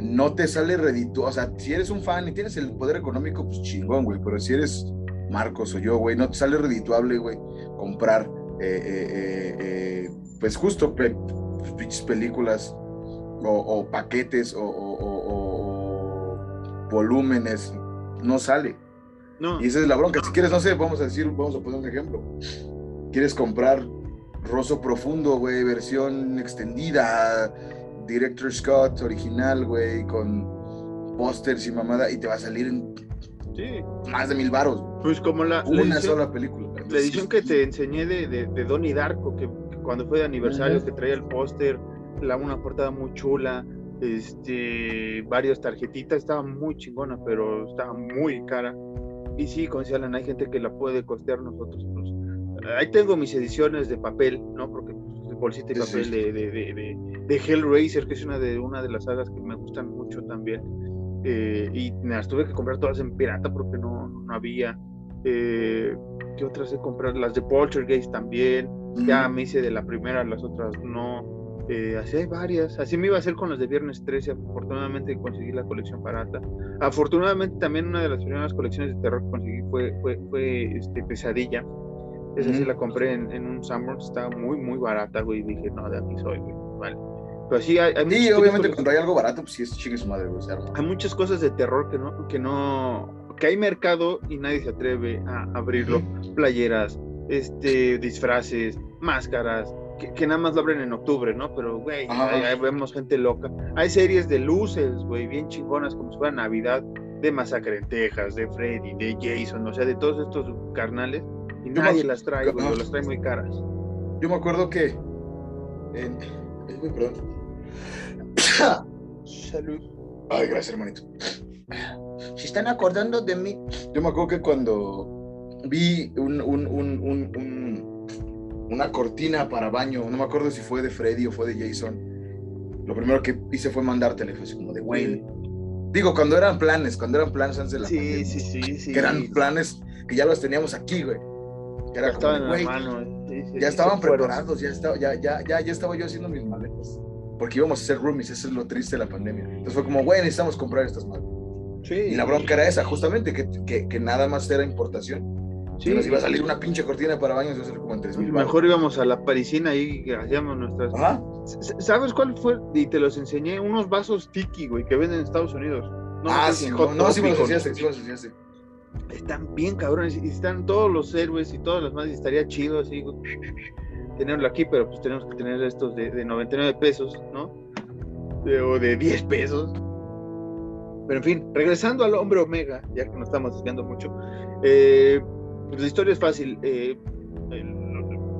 no te sale redito. O sea, si eres un fan y tienes el poder económico, pues chingón, güey. Pero si eres Marcos o yo, güey, no te sale redituable, güey, comprar, eh, eh, eh, pues justo pe- películas o, o paquetes o volúmenes. No sale. No, Y esa es la bronca. Si quieres, no sé, vamos a decir, vamos a poner un ejemplo. Quieres comprar Rosso Profundo, güey, versión extendida, Director Scott original, güey, con pósters y mamada, y te va a salir en sí. más de mil varos. Pues como la, la Una edición, sola película. la edición que te enseñé de, de, de Donnie Darko, que, que cuando fue de aniversario, que traía el póster, la, una portada muy chula, este, varias tarjetitas, estaba muy chingona, pero estaba muy cara. Y sí, como decía Alan, hay gente que la puede costear nosotros. Pues, ahí tengo mis ediciones de papel, ¿no? Porque pues, bolsita y papel sí. de, de, de, de Hellraiser, que es una de, una de las sagas que me gustan mucho también. Eh, y me las tuve que comprar todas en pirata porque no, no había. Eh, ¿Qué otras he comprado? Las de Poltergeist también. Ya me hice de la primera, las otras no. Eh, así hay varias. Así me iba a hacer con las de Viernes 13. Afortunadamente conseguí la colección barata. Afortunadamente también una de las primeras colecciones de terror que conseguí fue, fue, fue este, Pesadilla. Esa sí Ujú. la compré en, en un Sanborns. Estaba muy, muy barata, güey. Y dije, no, de aquí soy, güey. Vale. Pero sí, hay, hay Sí, muchas obviamente películas- cuando hay algo barato, pues sí es chingue su madre, güey. hay muchas cosas de terror que no, que no, que hay mercado y nadie se atreve a abrirlo. Playeras, este, disfraces, máscaras, que, que nada más lo abren en octubre, ¿no? Pero, güey, ahí- ahí vemos gente loca. Hay series de luces, güey, bien chingonas, como si fuera Navidad, de Masacre en Texas, de Freddy, de Jason, o sea, de todos estos carnales, y Yo nadie me- las trae, güey, Ajá. o las trae muy caras. Yo me acuerdo que. en- Ay, perdón. Salud. Ay, gracias, hermanito. Se están acordando de mí. Yo me acuerdo que cuando vi un, un- un- un- un- una cortina para baño, no me acuerdo si fue de Freddy o fue de Jason, lo primero que hice fue mandártela, y fue así como de, güey. Digo, cuando eran planes, cuando eran planes antes de la Sí, pandemia, sí, sí, sí. que eran planes que ya los teníamos aquí, güey. Que era Ya como estaban güey, mano. sí, sí, ya estaban preparados, ya estaba, ya, ya, ya, ya estaba yo haciendo mis maletas. Porque íbamos a hacer roomies, eso es lo triste de la pandemia. Entonces fue como, güey, necesitamos comprar estas madres. Sí. Y la bronca era esa, justamente, que, que, que nada más era importación. Sí, nos iba a salir una pinche cortina para baños, iba a salir como en 3 mil Mejor íbamos a la parisina y hacíamos nuestras. Ajá. ¿Sabes cuál fue? Y te los enseñé, unos vasos tiki, güey, que venden en Estados Unidos. No ah, sí, no, no, sí me los enseñaste, sí me los enseñaste. Están bien cabrones y están todos los héroes y todas las más. Y estaría chido así, güey, tenerlo aquí, pero pues tenemos que tener estos de, de 99 pesos, ¿no? De- o de 10 pesos. Pero en fin, regresando al hombre omega, ya que nos estamos desviando mucho, eh, pues la historia es fácil. eh,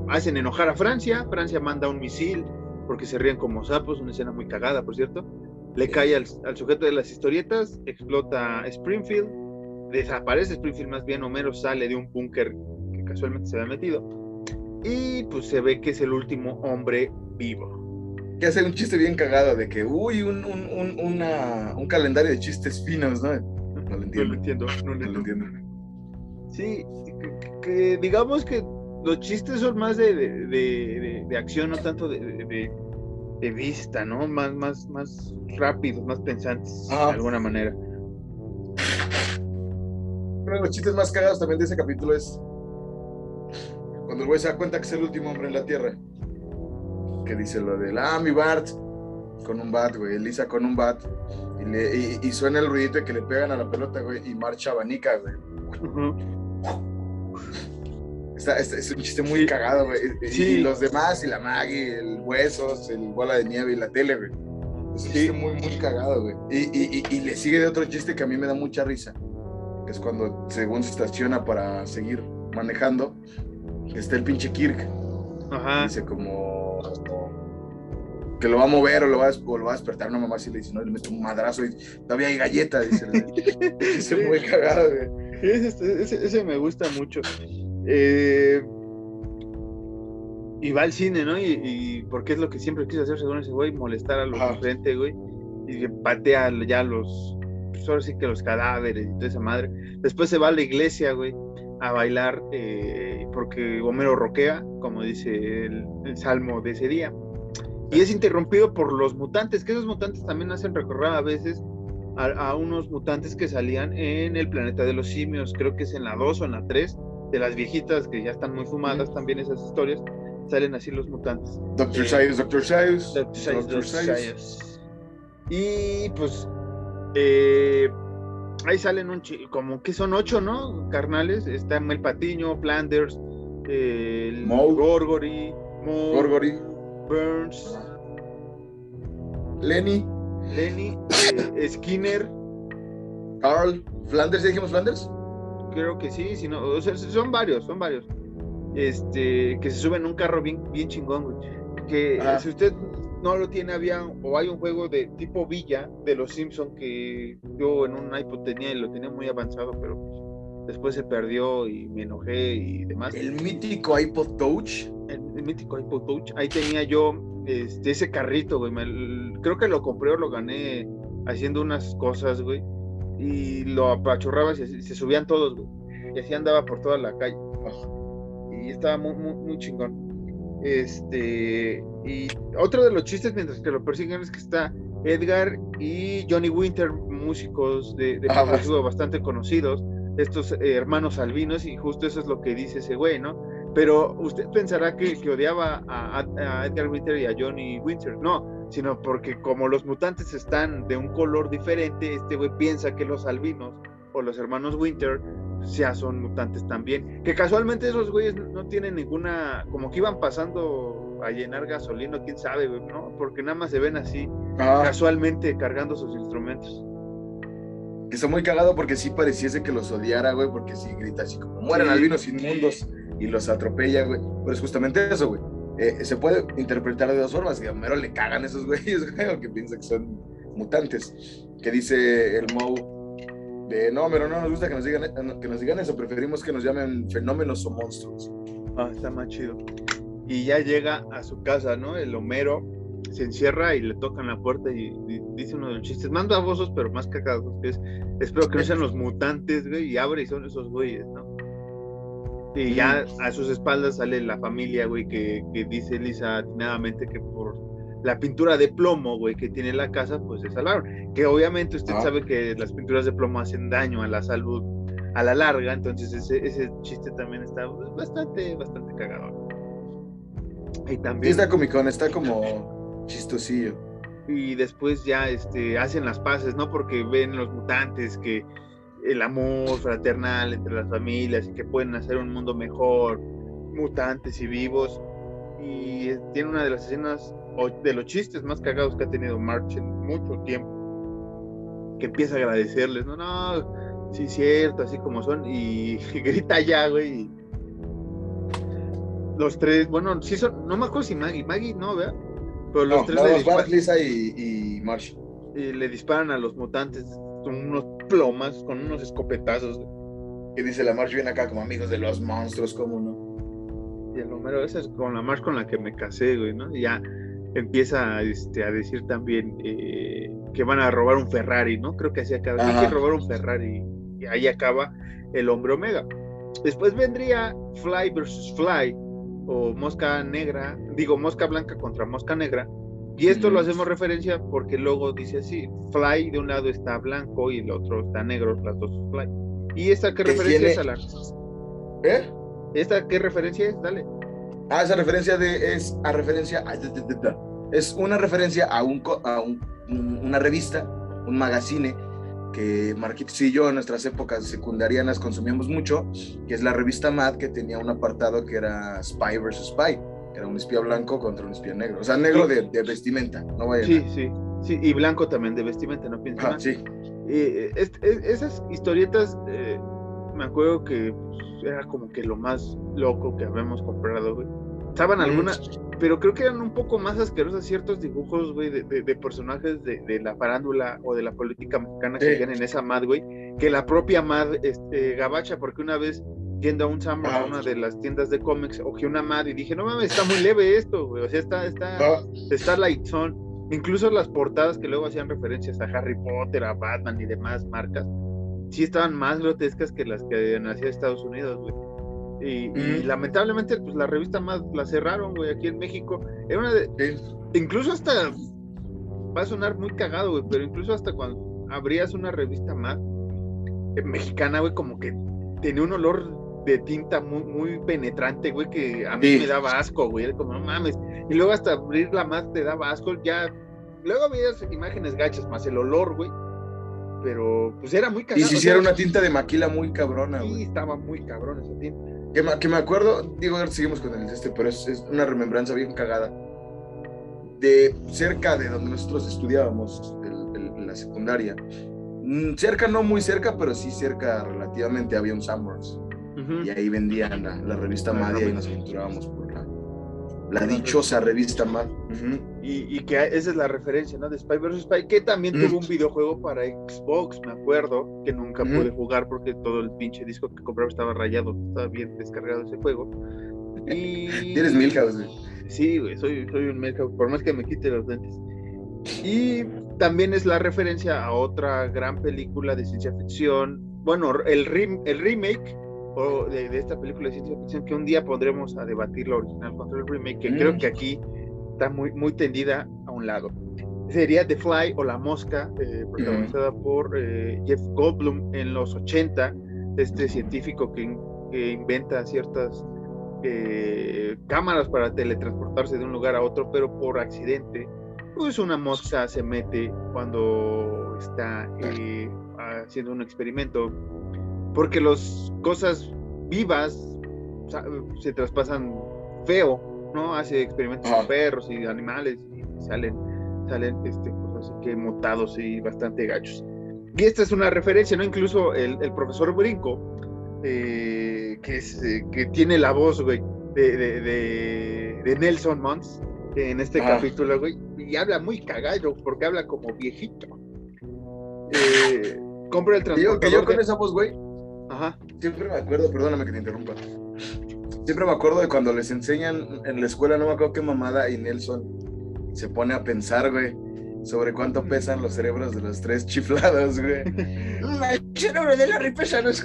hacen enojar a Francia, Francia manda un misil porque se ríen como sapos, una escena muy cagada, por cierto. Le cae al, al sujeto de las historietas, explota Springfield, desaparece Springfield más bien, Homero sale de un búnker que casualmente se había metido y pues se ve que es el último hombre vivo. Que hace un chiste bien cagado de que, uy, un, un, un, una- un calendario de chistes finos, ¿no? No lo entiendo. No lo entiendo, no lo No lo entiendo. entiendo. Sí, que, que digamos que los chistes son más de, de, de- acción, no tanto de, vista, ¿no? Más, más, más rápidos, más pensantes, Ah. de alguna manera. Uno de los chistes más cagados también de ese capítulo es cuando el güey se da cuenta que es el último hombre en la Tierra. Que dice lo del, ah, mi Bart, con un bat, güey, Elisa con un bat. Y, le- y- y suena el ruidito de que le pegan a la pelota, güey, y marcha abanica, güey. Está, está- es un chiste muy cagado, güey. Sí. y los demás, y la Maggie, el Huesos, el Bola de Nieve y la tele, güey. Es un Sí. chiste muy, muy cagado, güey. Y, y- y- y le sigue de otro chiste que a mí me da mucha risa. Que es cuando, según se estaciona para seguir manejando, está el pinche Kirk. Ajá. Dice como que lo va a mover o lo va a, o lo va a despertar una mamá así le dice, no, le mete un madrazo y todavía hay galleta, dice. dice <laughs> muy cagado, güey. Ese, ese- ese me gusta mucho. Eh, y va al cine, ¿no? Y, porque es lo que siempre quiso hacer según ese güey, molestar a los de frente, güey. Y patea ya los, pues ahora sí que los cadáveres y toda esa madre. Después se va a la iglesia, güey, a bailar eh, porque Homero roquea, como dice el, salmo de ese día. Y es interrumpido por los mutantes, que esos mutantes también hacen recorrer a veces a, unos mutantes que salían en el planeta de los simios, creo que es en la 2 o en la 3, de las viejitas que ya están muy fumadas también esas historias, salen así los mutantes. Doctor eh, Doctor Sayus. Doctor Sayus, Y pues eh, ahí salen un como que son ocho, ¿no? Carnales. Está el Patiño, Flanders, el Gorgory, Gorgory, Burns, Lenny, Lenny, eh, Skinner, Carl, Flanders, dijimos Flanders? Creo que sí, si no, son varios, son varios. Este, que se suben en un carro bien, bien chingón, güey. Que si usted no lo tiene, había, o hay un juego de tipo Villa de los Simpsons que yo en un iPod tenía y lo tenía muy avanzado, pero pues, después se perdió y me enojé y demás. El mítico iPod Touch. El, mítico iPod Touch. Ahí tenía yo este, ese carrito, güey. creo que lo compré o lo gané haciendo unas cosas, güey. Y lo apachurraba y se, subían todos, güey. Y así andaba por toda la calle. Y estaba muy, muy, muy chingón. Este, y otro de los chistes mientras que lo persiguen es que está Edgar y Johnny Winter, músicos de, de bastante conocidos, estos eh, hermanos albinos, y justo eso es lo que dice ese güey, ¿no? Pero usted pensará que, que odiaba a, a, Edgar Winter y a Johnny Winter, no, sino porque como los mutantes están de un color diferente, este güey piensa que los albinos o los hermanos Winter ya son mutantes también. Que casualmente esos güeyes no tienen ninguna, como que iban pasando a llenar gasolina, quién sabe, güey, ¿no? Porque nada más se ven así, ah. casualmente cargando sus instrumentos. Que está muy cagado porque sí pareciese que los odiara, güey, porque sí grita así como mueren albinos inmundos y los atropella, güey. Pero es justamente eso, güey. Eh, se puede interpretar de dos formas, que a Homero le cagan esos güeyes, <laughs> güey, o que piensa que son mutantes. Que dice el Moe no, pero no nos gusta que nos digan, que nos digan eso, preferimos que nos llamen fenómenos o monstruos. Ah, está más chido. Y ya llega a su casa, ¿no? El Homero se encierra y le tocan la puerta y, dice uno de los chistes más babosos, pero más cagados, que es, espero que no sean los mutantes, güey, y abre y son esos güeyes, ¿no? Y ya a sus espaldas sale la familia, güey, que, que dice Lisa atinadamente que por la pintura de plomo, güey, que tiene la casa, pues se salvaron. Que obviamente usted ah. sabe que las pinturas de plomo hacen daño a la salud a la larga, entonces ese, ese chiste también está bastante, bastante cagado. Y también... está comicón, está como chistosillo. Y después ya este, hacen las paces, ¿no? Porque ven los mutantes que el amor fraternal entre las familias y que pueden hacer un mundo mejor, mutantes y vivos. Y tiene una de las escenas de los chistes más cagados que ha tenido March en mucho tiempo, que empieza a agradecerles, no, no, sí, cierto, así como son, y, <laughs> grita ya, güey. Los tres, bueno, sí son, no me acuerdo si Maggie, Maggie no, ¿verdad? Pero los tres le disparan, Lisa y, y March. Y le disparan a los mutantes con unos plomas, con unos escopetazos. Que dice la March viene acá como amigos de los monstruos, ¿cómo no? Y el número ese es con la March con la que me casé, güey, ¿no? Y ya empieza este, a decir también eh, que van a robar un Ferrari, ¿no? Creo que así acaba. Hay que robar un Ferrari y ahí acaba el hombre Omega. Después vendría Fly versus Fly o Mosca Negra, digo Mosca Blanca contra Mosca Negra. Y esto lo hacemos referencia porque luego dice así, Fly de un lado está blanco y el otro está negro, las dos Fly. ¿Y esta qué, referencia es a la... ¿Eh? ¿Esta qué referencia es? Dale. Ah, esa referencia de, es a referencia es una referencia a, un, a una revista, un magazine que Marquitos y yo en nuestras épocas secundarianas consumíamos mucho, que es la revista Mad, que tenía un apartado que era Spy versus Spy, que era un espía blanco contra un espía negro, o sea, negro de, vestimenta, no vaya Sí, sí, sí, y blanco también de vestimenta, no pienso ah, sí. Eh, esas historietas, eh, me acuerdo que pues, era como que lo más loco que habíamos comprado, güey Estaban algunas, pero creo que eran un poco más asquerosas ciertos dibujos, güey, de, personajes de, la farándula o de la política mexicana que habían en esa Mad, güey, que la propia Mad este, Gabacha, porque una vez yendo a un Summer, a una de las tiendas de cómics, ojé una madre y dije, no mames, está muy leve esto, güey. O sea, está, está, Ah, está light son. Incluso las portadas que luego hacían referencias a Harry Potter, a Batman y demás marcas, sí estaban más grotescas que las que nacía Estados Unidos, güey. Y, y lamentablemente, pues la revista más la cerraron, güey, aquí en México. Era una de, sí. incluso hasta va a sonar muy cagado, güey, pero incluso hasta cuando abrías una revista más eh, mexicana, güey, como que tenía un olor de tinta muy, muy penetrante, güey, que a mí Sí. me daba asco, güey, era como no mames. Y luego hasta abrirla más te daba asco, ya. Luego veías imágenes gachas más el olor, güey. Pero pues era muy Y cagado. si o hiciera sea, una tinta de maquila muy cabrona, Sí, güey. estaba muy cabrón esa tinta. Que me, que me acuerdo, digo, ahora seguimos con el este, pero es, es una remembranza bien cagada. De cerca de donde nosotros estudiábamos, el- el- la secundaria. Mm, Cerca, no muy cerca, pero sí cerca relativamente había un Summers. Ujú. Y ahí vendían la, la revista La Madia y revista. nos aventurábamos por la, dichosa revista Mad. Ujú. Y, y que esa es la referencia, ¿no? De Spy vs. Spy, que también Mm. tuvo un videojuego para Xbox, me acuerdo, que nunca pude jugar porque todo el pinche disco que compraba estaba rayado, estaba bien descargado ese juego. <laughs> Y... Tienes Milhouse, güey. Sí, güey, soy, soy un meca, por más que me quite los lentes. Y también es la referencia a otra gran película de ciencia ficción, bueno, el, rem- el remake o de, de esta película de ciencia ficción que un día pondremos a debatir la original contra el remake, que Mm. creo que aquí está muy, muy tendida a un lado. Sería The Fly o La Mosca, eh, protagonizada por eh, Jeff Goldblum en los 80, este científico que, in- que inventa ciertas eh, cámaras para teletransportarse de un lugar a otro, pero por accidente, pues una mosca se mete cuando está eh, haciendo un experimento, porque las cosas vivas se traspasan feo, ¿no? Hace experimentos con perros y animales y salen, salen este, pues, así que mutados y bastante gachos. Y esta es una referencia, ¿no? Incluso el, el profesor Brinco, eh, que, es, eh, que tiene la voz, güey, de, de, de- de Nelson Mons en este Ajá. capítulo, güey, y habla muy cagado porque habla como viejito. Eh, compra el transportador. que yo con esa voz, güey, Ajá. siempre me acuerdo, perdóname que te interrumpa. Siempre me acuerdo de cuando les enseñan en la escuela, no me acuerdo qué mamada, y Nelson se pone a pensar, güey, sobre cuánto pesan los cerebros de los tres chiflados, güey. <laughs> Mm, El cerebro de Larry pesa no sé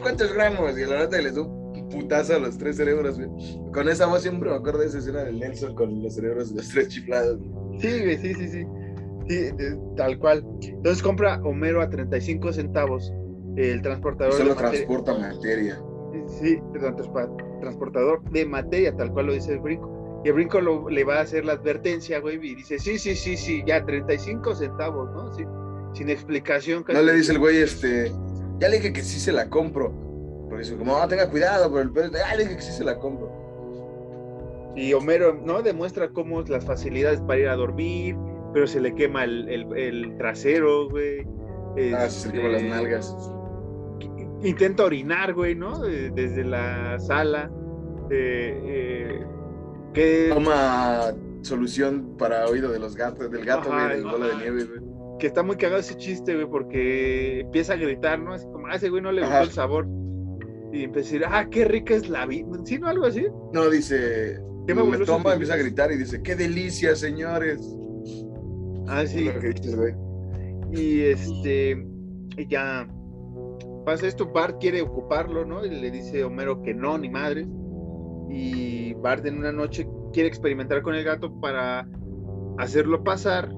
cuántos, gramos, y a la neta les da un putazo a los tres cerebros, güey. Con esa voz siempre me acuerdo de esa escena del Nelson con los cerebros de los tres chiflados. Sí, güey, sí, sí, sí. Sí, eh, tal cual. Entonces compra Homero a 35 centavos el transportador solo de materia. transporta materia. Sí, el transpa- transportador de materia, tal cual lo dice el Brinco. Y el Brinco lo- le va a hacer la advertencia, güey, y dice, sí, sí, sí, sí, ya, 35 centavos, ¿no? Sí, sin explicación. No le dice el güey, este, ya le dije que sí se la compro. Porque dice, como, no, tenga cuidado, pero el pedo, ya le dije que sí se la compro. Y Homero, ¿no? Demuestra cómo las facilidades para ir a dormir, pero se le quema el, el- el trasero, güey. Ah, sí, se le queman las Este, nalgas. Intenta orinar, güey, ¿no? Desde la sala. Eh, eh, que, Toma solución para oído de los gatos, del gato, Ajá, güey, del bola de nieve, güey. que está muy cagado ese chiste, güey, porque empieza a gritar, ¿no? Así como, ah, ese güey no le gustó Ajá. el sabor. Y empieza a decir, ah, qué rica es la vida. ¿Sí, no? Algo así. No, dice, Qué le fabuloso toma, empieza a gritar y dice, qué delicia, señores. Ah, sí. Es lo que dices, güey. Y este, y ya pasa esto, Bart quiere ocuparlo, ¿no? Y le dice Homero que no, ni madre. Y Bart en una noche quiere experimentar con el gato para hacerlo pasar,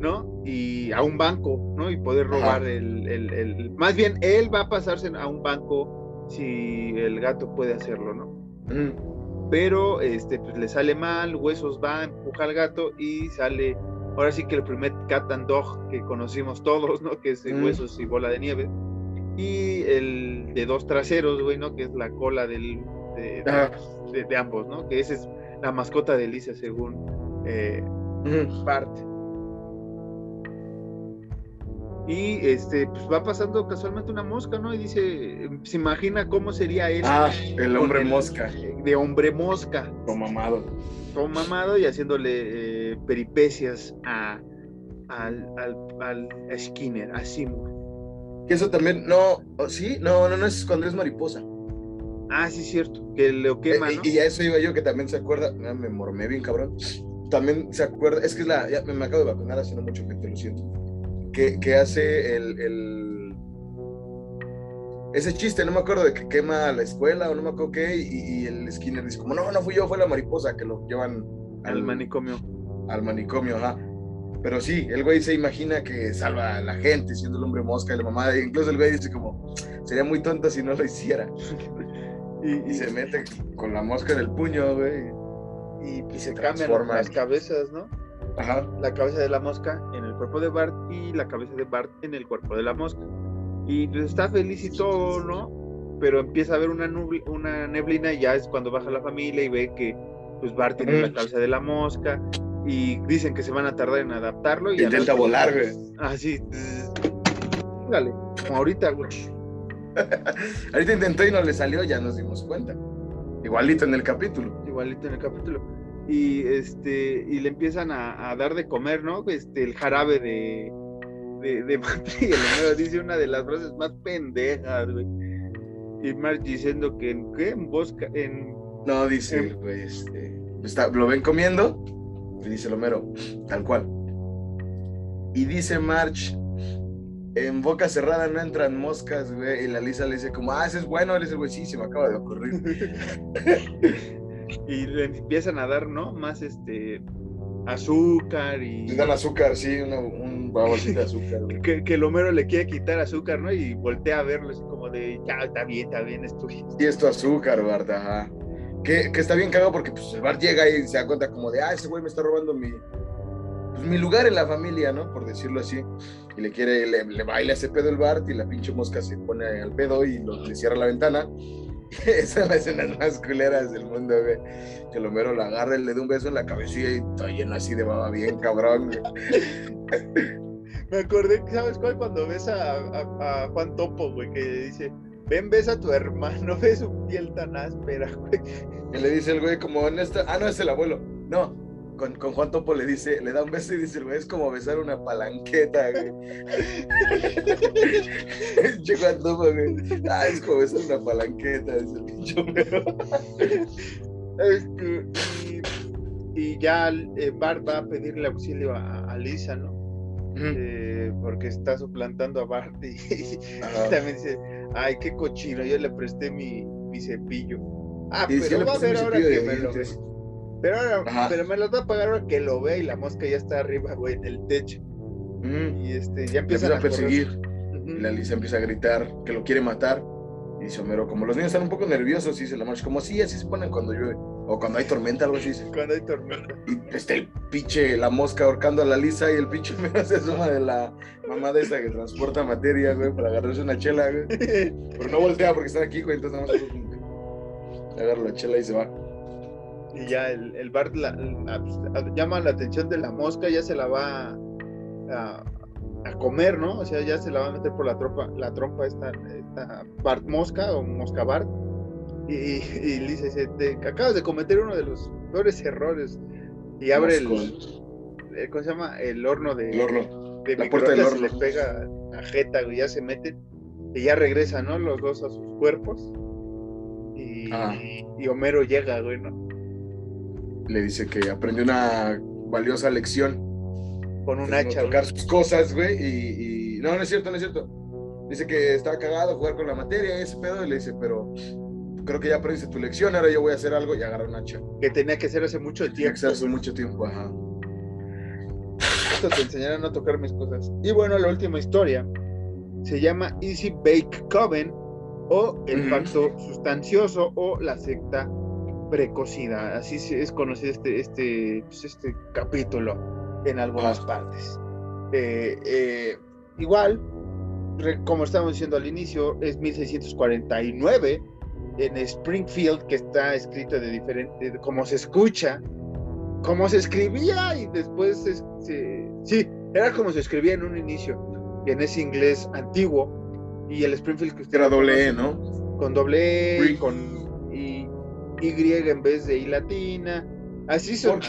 ¿no? Y a un banco, ¿no? Y poder robar el, el- el- Más bien, él va a pasarse a un banco si el gato puede hacerlo, ¿no? Mm. pero este pues le sale mal, Huesos va, empuja al gato y sale, ahora sí que el primer cat and dog que conocimos todos, ¿no? Que es de Mm. Huesos y Bola de Nieve. Y el de dos traseros, güey, ¿no? Que es la cola del, de, de- Ajá. de- de ambos, ¿no? Que esa es la mascota de Lisa según eh. Bart. Y este, pues va pasando casualmente una mosca, ¿no? Y dice, se imagina cómo sería él Ah, el hombre el- mosca, de hombre mosca. o mamado. todo mamado y haciéndole eh, peripecias a, al, al, al Skinner, a Seymour. Que eso también, no, sí, no, no, no es cuando es mariposa. Ah, sí, cierto, que lo quema, eh, Y a eso iba yo, que también se acuerda, me mormé bien cabrón, también se acuerda, es que es la, ya me, acabo de vacunar hace no mucho, te lo siento, que, que hace el, el, ese chiste, no me acuerdo de que quema la escuela o no me acuerdo qué, y, el Skinner dice como, no, no fui yo, fue la mariposa, que lo llevan al, manicomio. Al manicomio, ajá. Pero sí, el güey se imagina que salva a la gente siendo el hombre mosca y la mamá. Incluso el güey dice como, sería muy tonto si no lo hiciera. <laughs> y, se mete con la mosca en el puño, güey. Y, se cambian las cabezas, ¿no? Ajá. La cabeza de la mosca en el cuerpo de Bart y la cabeza de Bart en el cuerpo de la mosca. Y pues está feliz y todo, ¿no? Pero empieza a haber una, una neblina y ya es cuando baja la familia y ve que pues Bart tiene la cabeza de la mosca y dicen que se van a tardar en adaptarlo. Y Intenta volar, güey. Así. Dale, como ahorita, güey. <laughs> ahorita intentó y no le salió, ya nos dimos cuenta. Igualito en el capítulo. Igualito en el capítulo. Y este, y le empiezan a, dar de comer, ¿no? Este, el jarabe de, de, de <laughs> y el dice una de las frases más pendejas, güey. Y Marge diciendo que en qué, en Bosca, en. No, dice, güey, este. Está, lo ven comiendo y dice Lomero, tal cual. Y dice March, en boca cerrada no entran moscas, güey. Y la Lisa le dice como, ah, ese es bueno, él es el güey, sí, se me acaba de ocurrir. <laughs> y le empiezan a dar, ¿no? Más este azúcar y... Le dan azúcar, sí, un babosito de azúcar. que, que el Homero le quiere quitar azúcar, ¿no? Y voltea a verlo así como de, ya, está bien, está bien, es tuyo. Y esto azúcar, Bart, ajá. Que, que, está bien cagado porque pues, el Bart llega y se da cuenta como de, ah, ese güey me está robando mi, pues, mi lugar en la familia, ¿no? Por decirlo así. Y le quiere, le, baila ese pedo el Bart y la pinche mosca se pone al pedo y lo, le cierra la ventana. <laughs> Esa es la escena más culeras del mundo, güey. Que el Homero lo agarra y le da un beso en la cabecilla y está lleno así de baba bien cabrón, <laughs> Me acordé, ¿sabes cuál? Cuando ves a, a, Juan Topo, güey, que dice, ven, ves a tu hermano, <laughs> ves su piel tan áspera, güey. Y le dice el güey como en esta, ah, no, es el abuelo. No, con, con, Juan Topo le dice, le da un beso y dice, güey, es como besar una palanqueta, güey. <laughs> Che Juan Topo, güey. Ah, es como besar una palanqueta, dice el pinche este, y, ya eh, Bart va a pedirle auxilio a, Lisa, ¿no? Eh, porque está suplantando a Bart y, también dice, ay, qué cochino, yo le presté mi, mi cepillo. Ah, pero va a ver ahora que me lo pero, ahora, pero me los va a pagar ahora que lo ve y la mosca ya está arriba, güey, en el techo. Y este, ya empieza a, perseguir. y la Lisa empieza a gritar que lo quiere matar. Y dice Homero, como los niños están un poco nerviosos, dice la marcha, como así, así se ponen cuando llueve. O cuando hay tormenta, algo así. Cuando hay tormenta. Y está el pinche, la mosca ahorcando a la Lisa y el pinche <laughs> Homero se suma de la mamá de esa que transporta materia, güey, para agarrarse una chela, güey. Pero no voltea porque están aquí, güey, entonces nada más agarra la chela y se va y ya el, el Bart llama la atención de la mosca, ya se la va a, comer, ¿no? O sea, ya se la va a meter por la trompa, la trompa esta, esta Bart mosca o mosca Bart. Y, y, dice, acabas de cometer uno de los peores errores. Y abre el, ¿cómo se llama? El horno de, el horno. de la puerta del horno. le pega a Jeta, y ya se meten. Y ya regresan, ¿no? Los dos a sus cuerpos. Y, ah. y Homero llega, güey, ¿no? le dice que aprendió una valiosa lección. Con un hacha. tocar sus cosas, güey, y, No, no es cierto, no es cierto. Dice que estaba cagado jugar con la materia y ese pedo, y le dice, pero creo que ya aprendiste tu lección, ahora yo voy a hacer algo y agarra un hacha. Que tenía que hacer hace mucho tiempo. Tenía que hace mucho tiempo, ajá. Esto te enseñaron a tocar mis cosas. Y bueno, la última historia se llama Easy Bake Coven o el pacto sustancioso o la secta precocidad, así es conocido este, este, pues, este capítulo en algunas partes. Eh, eh, igual, como estábamos diciendo al inicio, es 1649 en Springfield, que está escrito de diferente, como se escucha, como se escribía y después, sí, era como se escribía en un inicio, en ese inglés antiguo, y el Springfield que usted Era doble E, ¿no? Con doble E, con y en vez de I latina. Así son.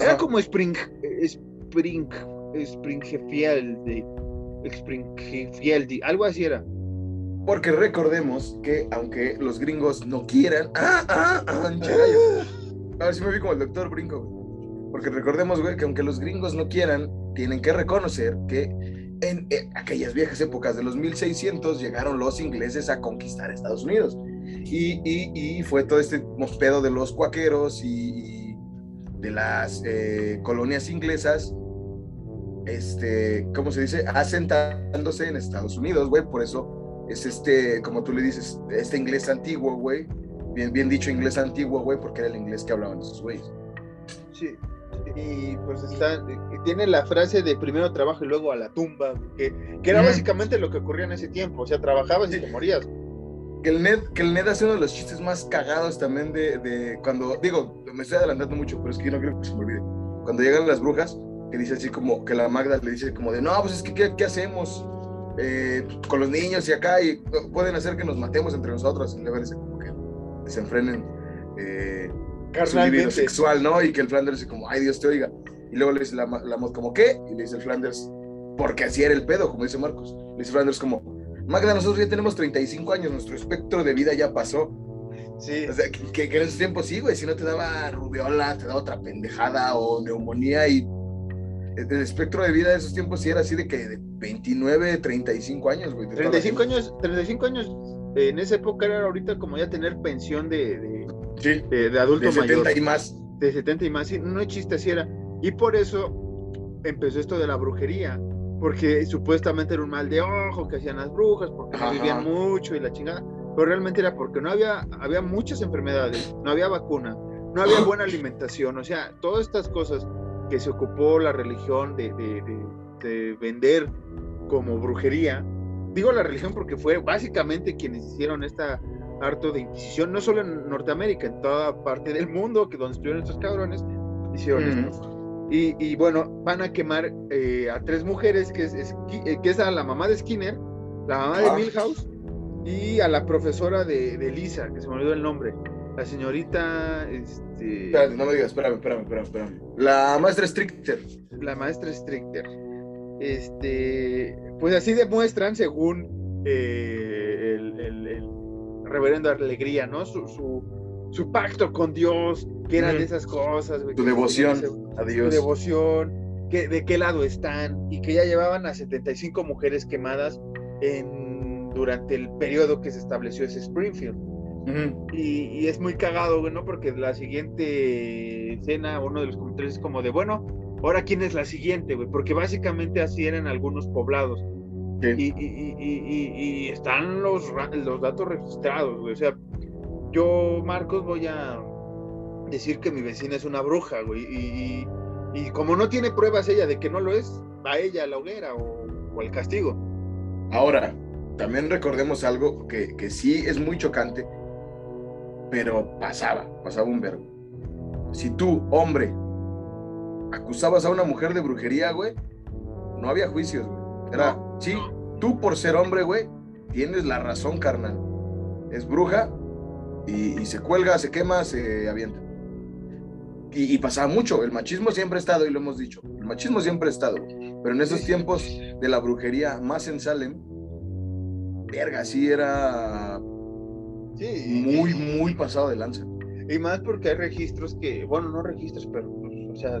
era como Spring, Spring, Springfield. Springfield, algo así era. Porque recordemos que aunque los gringos no quieran, ah, ah, ah, a ver si me vi como el doctor Brinco. Porque recordemos, güey, que aunque los gringos no quieran, tienen que reconocer que en, eh, aquellas viejas épocas de los 1600 llegaron los ingleses a conquistar Estados Unidos. Y, y, y fue todo este pedo de los cuaqueros y, de las eh, colonias inglesas, este, ¿cómo se dice? Asentándose en Estados Unidos, güey. Por eso es este, como tú le dices, este inglés antiguo, güey. Bien, bien dicho inglés antiguo, güey, porque era el inglés que hablaban esos güeyes. Sí, y pues está, tiene la frase de primero trabajo y luego a la tumba, que, que era básicamente lo que ocurría en ese tiempo, o sea, trabajabas y te morías. Que el, Ned, que el Ned hace uno de los chistes más cagados también de, de, cuando, digo, me estoy adelantando mucho, pero es que yo no quiero que se me olvide. Cuando llegan las brujas, que dice así como, que la Magda le dice como de, no, pues es que, ¿qué, qué hacemos? Eh, con los niños y acá, y pueden hacer que nos matemos entre nosotros, y le parece como que desenfrenen. Eh, su libido sexual, ¿no? Y que el Flanders como, ay Dios te oiga. Y luego le dice la, la como, ¿qué? Y le dice el Flanders, porque así era el pedo, como dice Marcos. Le dice Flanders como, Magda, nosotros ya tenemos 35 años, nuestro espectro de vida ya pasó. Sí. O sea, que, en esos tiempos sí, güey, si no te daba rubiola, te daba otra pendejada o neumonía y el espectro de vida de esos tiempos sí era así de que de 29, 35 años, güey. 35 años, 35 años en esa época era ahorita como ya tener pensión de, Sí, de, adulto de 70 y más. De 70 y más, sí, no es chiste, así era. Y por eso empezó esto de la brujería, porque supuestamente era un mal de ojo que hacían las brujas, porque vivían mucho y la chingada, pero realmente era porque no había, había muchas enfermedades, no había vacuna, no había <gasps> buena alimentación, o sea, todas estas cosas que se ocupó la religión de, de, de vender como brujería, digo la religión porque fue básicamente quienes hicieron esta harto de inquisición, no solo en Norteamérica, en toda parte del mundo, que donde estuvieron estos cabrones, hicieron esto. Y, bueno, van a quemar eh, a tres mujeres, que es, que es a la mamá de Skinner, la mamá de ah. Milhouse, y a la profesora de, Lisa, que se me olvidó el nombre. La señorita, este... Espérate, no me digas, espérame, espérame, espérame, espérame. La maestra Strichter. La maestra Strichter. Este, pues así demuestran, según eh, el, el reverendo alegría, ¿no? Su, su, pacto con Dios, que eran de esas cosas, Tu devoción a Dios. Su devoción, que, de qué lado están, y que ya llevaban a 75 mujeres quemadas en, durante el periodo que se estableció ese Springfield. Y, es muy cagado, ¿no? Porque la siguiente escena, uno de los comentarios es como de, bueno, ahora quién es la siguiente, güey, porque básicamente así eran algunos poblados. Y, están los, los datos registrados, güey. O sea, yo, Marcos, voy a decir que mi vecina es una bruja, güey. Y, como no tiene pruebas ella de que no lo es, va ella a la hoguera o, o al castigo. Ahora, también recordemos algo que, que sí es muy chocante, pero pasaba, pasaba un verbo. Si tú, hombre, acusabas a una mujer de brujería, güey, no había juicios, güey. Era, sí, tú por ser hombre, güey, tienes la razón, carnal. Es bruja y, se cuelga, se quema, se avienta. Y, pasaba mucho, el machismo siempre ha estado, y lo hemos dicho, el machismo siempre ha estado, pero en esos tiempos de la brujería más en Salem, verga, sí era muy, muy pasado de lanza. Y más porque hay registros que, bueno, no registros, pero, pues, o sea,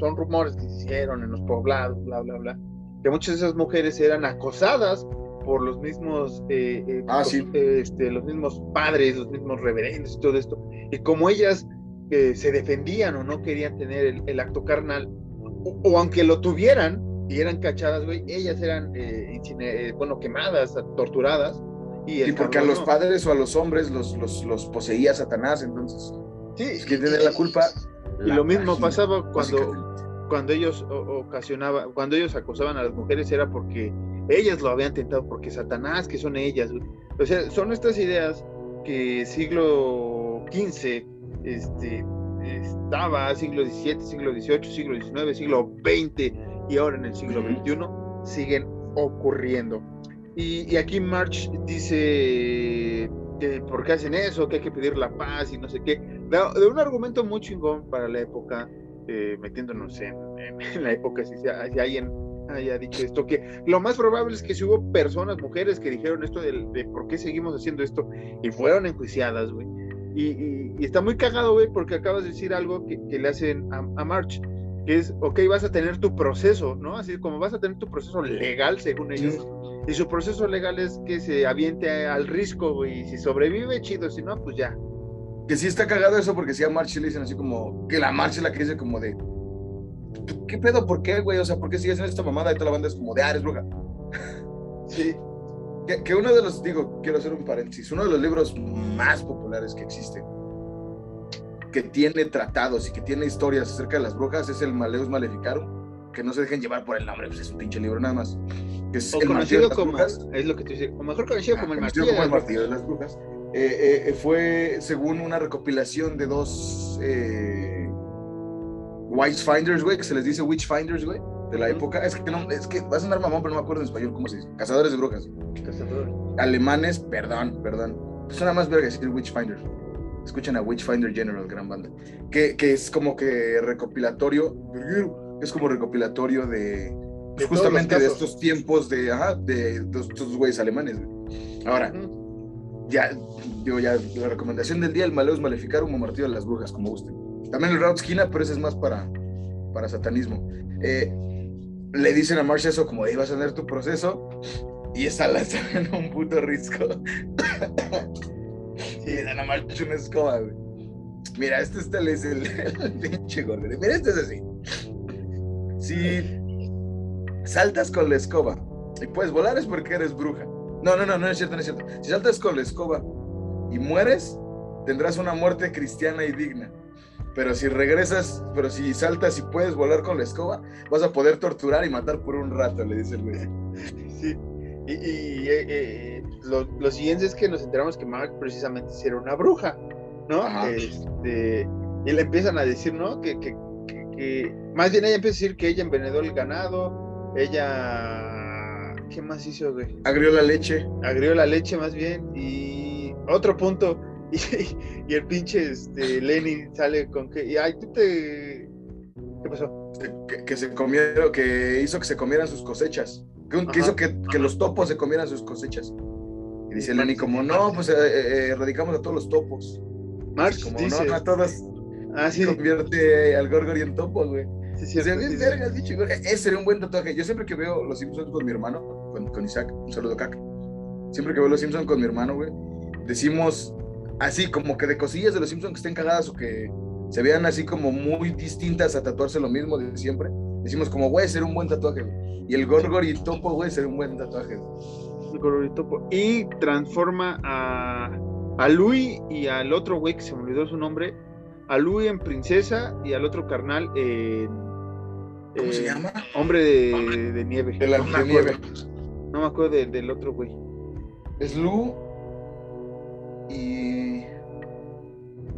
son rumores que se hicieron en los poblados, bla, bla, bla que muchas de esas mujeres eran acosadas por los mismos, eh, eh, ah, este, los mismos padres, los mismos reverendos y todo esto. Y como ellas eh, se defendían o no querían tener el, acto carnal, o, aunque lo tuvieran y eran cachadas, güey, ellas eran, bueno, quemadas, torturadas. Y, porque a los padres o a los hombres los, los, los poseía Satanás, entonces. Sí. Es que tiene la culpa. Y lo mismo pasaba cuando cuando ellos ocasionaban, cuando ellos acosaban a las mujeres era porque ellas lo habían tentado, porque Satanás, que son ellas. O sea, son estas ideas que siglo XV este, estaba, siglo XVII, siglo XVIII, siglo XIX, siglo XX y ahora en el siglo XXI siguen ocurriendo. Y, aquí March dice que por qué hacen eso, que hay que pedir la paz y no sé qué. de un argumento muy chingón para la época eh, metiéndonos en, la época, si, si, alguien haya dicho esto, que lo más probable es que si hubo personas, mujeres que dijeron esto de, por qué seguimos haciendo esto y fueron enjuiciadas, güey. Y, está muy cagado, güey, porque acabas de decir algo que, le hacen a, March, que es, ok, vas a tener tu proceso, ¿no? Así como vas a tener tu proceso legal, según ellos. Y su proceso legal es que se aviente al risco, güey, y si sobrevive, chido, si no, pues ya. Que sí está cagado eso, porque si a March le dicen así como, que la March la que dice como de, ¿qué pedo? ¿Por qué, güey? O sea, ¿por qué sigues en esta mamada? Y toda la banda es como de, ah, eres bruja. Sí. Que, uno de los, digo, quiero hacer un paréntesis, uno de los libros más populares que existen, que tiene tratados y que tiene historias acerca de las brujas, es el Maleus Maleficarum. Que no se dejen llevar por el nombre, pues es un pinche libro nada más. Que es el conocido como, es lo que te dice, o mejor conocido como el martillo, como el martillo de las brujas. Eh, eh, fue según una recopilación de dos eh, Finders, güey, que se les dice Witchfinders, güey, de la época. Es que no, es que vas a andar mamón, pero no me acuerdo en español cómo se dice. Cazadores de brujas. Cazadores. Alemanes, perdón, perdón. Es una más verga decir Witchfinder. Escuchen a Witchfinder General, gran banda. Que, que es como que recopilatorio, es como recopilatorio de, justamente de estos tiempos de, ajá, de, estos güeyes alemanes. Ahora, ya, digo, ya, la recomendación del día, el Maleus Maleficarum o Martillo de las Brujas, como gusten. También el Route Esquina, pero ese es más para, para satanismo. Eh, le dicen a Marsh eso como, ibas a tener tu proceso y esa la en un puto risco. Y le dan a Marsh una escoba, güey. Mira, este, este es el, <laughs> el, pinche gordo. Mira, este es así. Si saltas con la escoba y puedes volar es porque eres bruja. No, no, no, no es cierto, no es cierto. Si saltas con la escoba y mueres, tendrás una muerte cristiana y digna. Pero si regresas, pero si saltas y puedes volar con la escoba, vas a poder torturar y matar por un rato, le dice el güey. Sí. Y, eh, eh, lo, siguiente es que nos enteramos que Mark precisamente era una bruja, ¿no? Este, y le empiezan a decir, ¿no? Que, que, que, más bien ella empieza a decir que ella envenenó el ganado, ella... ¿Qué más hizo, güey? Agrió la leche. Agrió la leche más bien. Y otro punto, <laughs> Y, el pinche este, Lenny sale con que, y, ay, tú te... ¿Qué pasó? Que, se comieron, que hizo que se comieran sus cosechas. Que, hizo que, los topos se comieran sus cosechas. Y dice Lenny como, no, pues eh, eh, erradicamos a todos los topos. Marx como, no, a todos. Ah, sí. Convierte al Gorgori en topo, güey. Sí, sí, Ese sería un buen tatuaje. Yo siempre que veo Los Simpsons con mi hermano, con, con Isaac, un saludo, caca. Siempre que veo Los Simpsons con mi hermano, güey, decimos así como que de cosillas de los Simpsons que estén cagadas o que se vean así como muy distintas a tatuarse lo mismo de siempre. Decimos como, güey, ser un buen tatuaje. Y el Gorgor y Topo, güey, ser un buen tatuaje. El Gorgor y Topo. Y transforma a, a Louis y al otro güey que se me olvidó su nombre. A Louis en princesa y al otro carnal en. ¿Cómo se llama? Hombre de, nieve. De la nieve. No me acuerdo del otro güey. Es Lu y.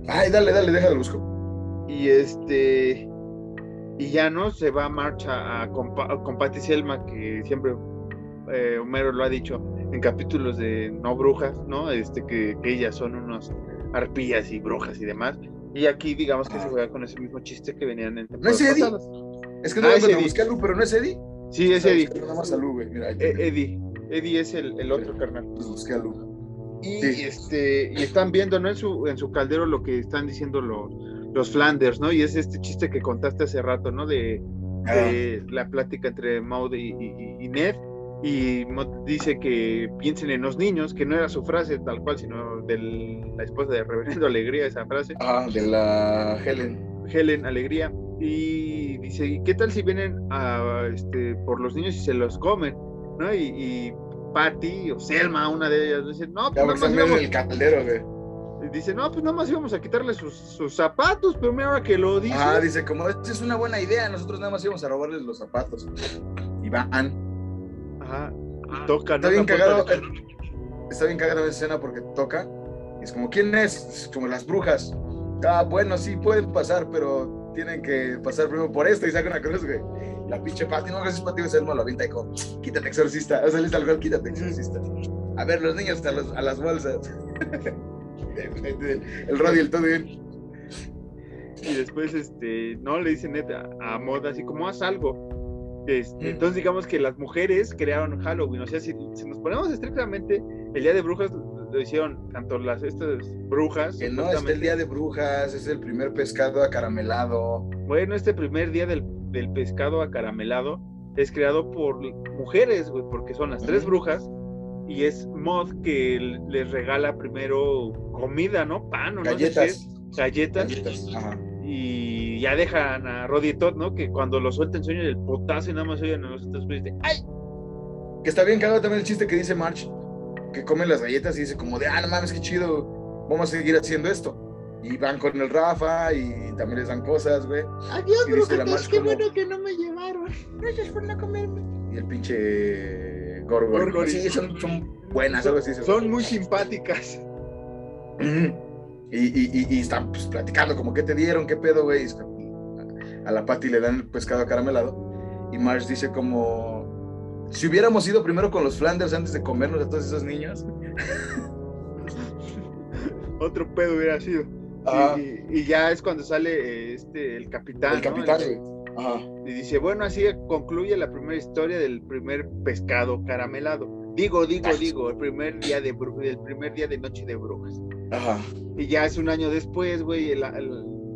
Ay, dale, dale, déjalo busco. Y este. Y ya no se va a marcha a, con, Patty Selma, que siempre eh, Homero lo ha dicho en capítulos de No Brujas, ¿no? Este, que, ellas son unos arpías y brujas y demás. Y aquí, digamos que se juega con ese mismo chiste que venían en ¿No es Eddie? Es que no ah, a buscar Lu, pero no es Eddie. Sí, es Eddie. Nada más a Lu, güey. Mira, eh, Eddie. Eddie es el, el otro carnal. Pues busqué a Lu. Y, este, y están viendo ¿no? en, su, en su caldero lo que están diciendo los, los Flanders, ¿no? Y es este chiste que contaste hace rato, ¿no? De, ah. la plática entre Maud y, y, Ned. Y dice que piensen en los niños, que no era su frase tal cual, sino de la esposa de Reverendo <laughs> Alegría, esa frase. Ah, de la Helen. Helen Alegría. Y dice, ¿qué tal si vienen a, este, por los niños y se los comen? ¿no? Y, y Patty o Selma, una de ellas, dice, no, pues nada más íbamos... el caldero, güey. Dice, no, pues nada más íbamos a quitarle sus, zapatos, pero mira ahora que lo dice. Ah, dice, como esta es una buena idea, nosotros nada más íbamos a robarles los zapatos. Y van. Ajá, y tocan. Está bien cagado, está bien cagado esa escena porque toca. Es como, ¿quién es? es? Como las brujas. Ah, bueno, sí, pueden pasar, pero tienen que pasar primero por esto y sacan una cruz, güey la pinche Pati, no, gracias Pati, Selma lo avienta y como, quítate exorcista, o sea, le salgo quítate exorcista. A ver, los niños a, los, a las bolsas. <laughs> el radio el todo bien. Y después, este, no, le dice neta a Moda así como, haz algo. Este, entonces digamos que las mujeres crearon Halloween, o sea, si, nos ponemos estrictamente, el Día de Brujas lo hicieron tanto las estas brujas. Que no es el Día de Brujas, es el primer pescado acaramelado. Bueno, este primer día del, del pescado acaramelado es creado por mujeres, güey, porque son las tres brujas y es Mod que les regala primero comida, ¿no? Pan o galletas. no sé Galletas. Galletas. Ajá. Y ya dejan a Roddy Todd, ¿no? Que cuando lo suelten sueño el potasio y nada más oyen a los otros pues, ¡ay! Que está bien cagado también el chiste que dice March, que come las galletas y dice como de, ah, no mames, qué chido, vamos a seguir haciendo esto. Y van con el Rafa y también les dan cosas, güey. Adiós, brujetas, qué bueno que no me llevaron. Gracias por no comerme. Y el pinche Gorgor. Sí, son, son buenas, algo así. Son muy simpáticas. Y, y, y, están pues, platicando como qué te dieron, qué pedo, güey. A la Patty le dan el pescado acaramelado. Y Marge dice como, si hubiéramos ido primero con los Flanders antes de comernos a todos esos niños. <laughs> Otro pedo hubiera sido. Y, ya es cuando sale este, el capitán. El capitán, Y dice, bueno, así concluye la primera historia del primer pescado caramelado. Digo, digo, digo, el primer día de el primer día de Noche de Brujas. Ajá. Y ya es un año después, güey,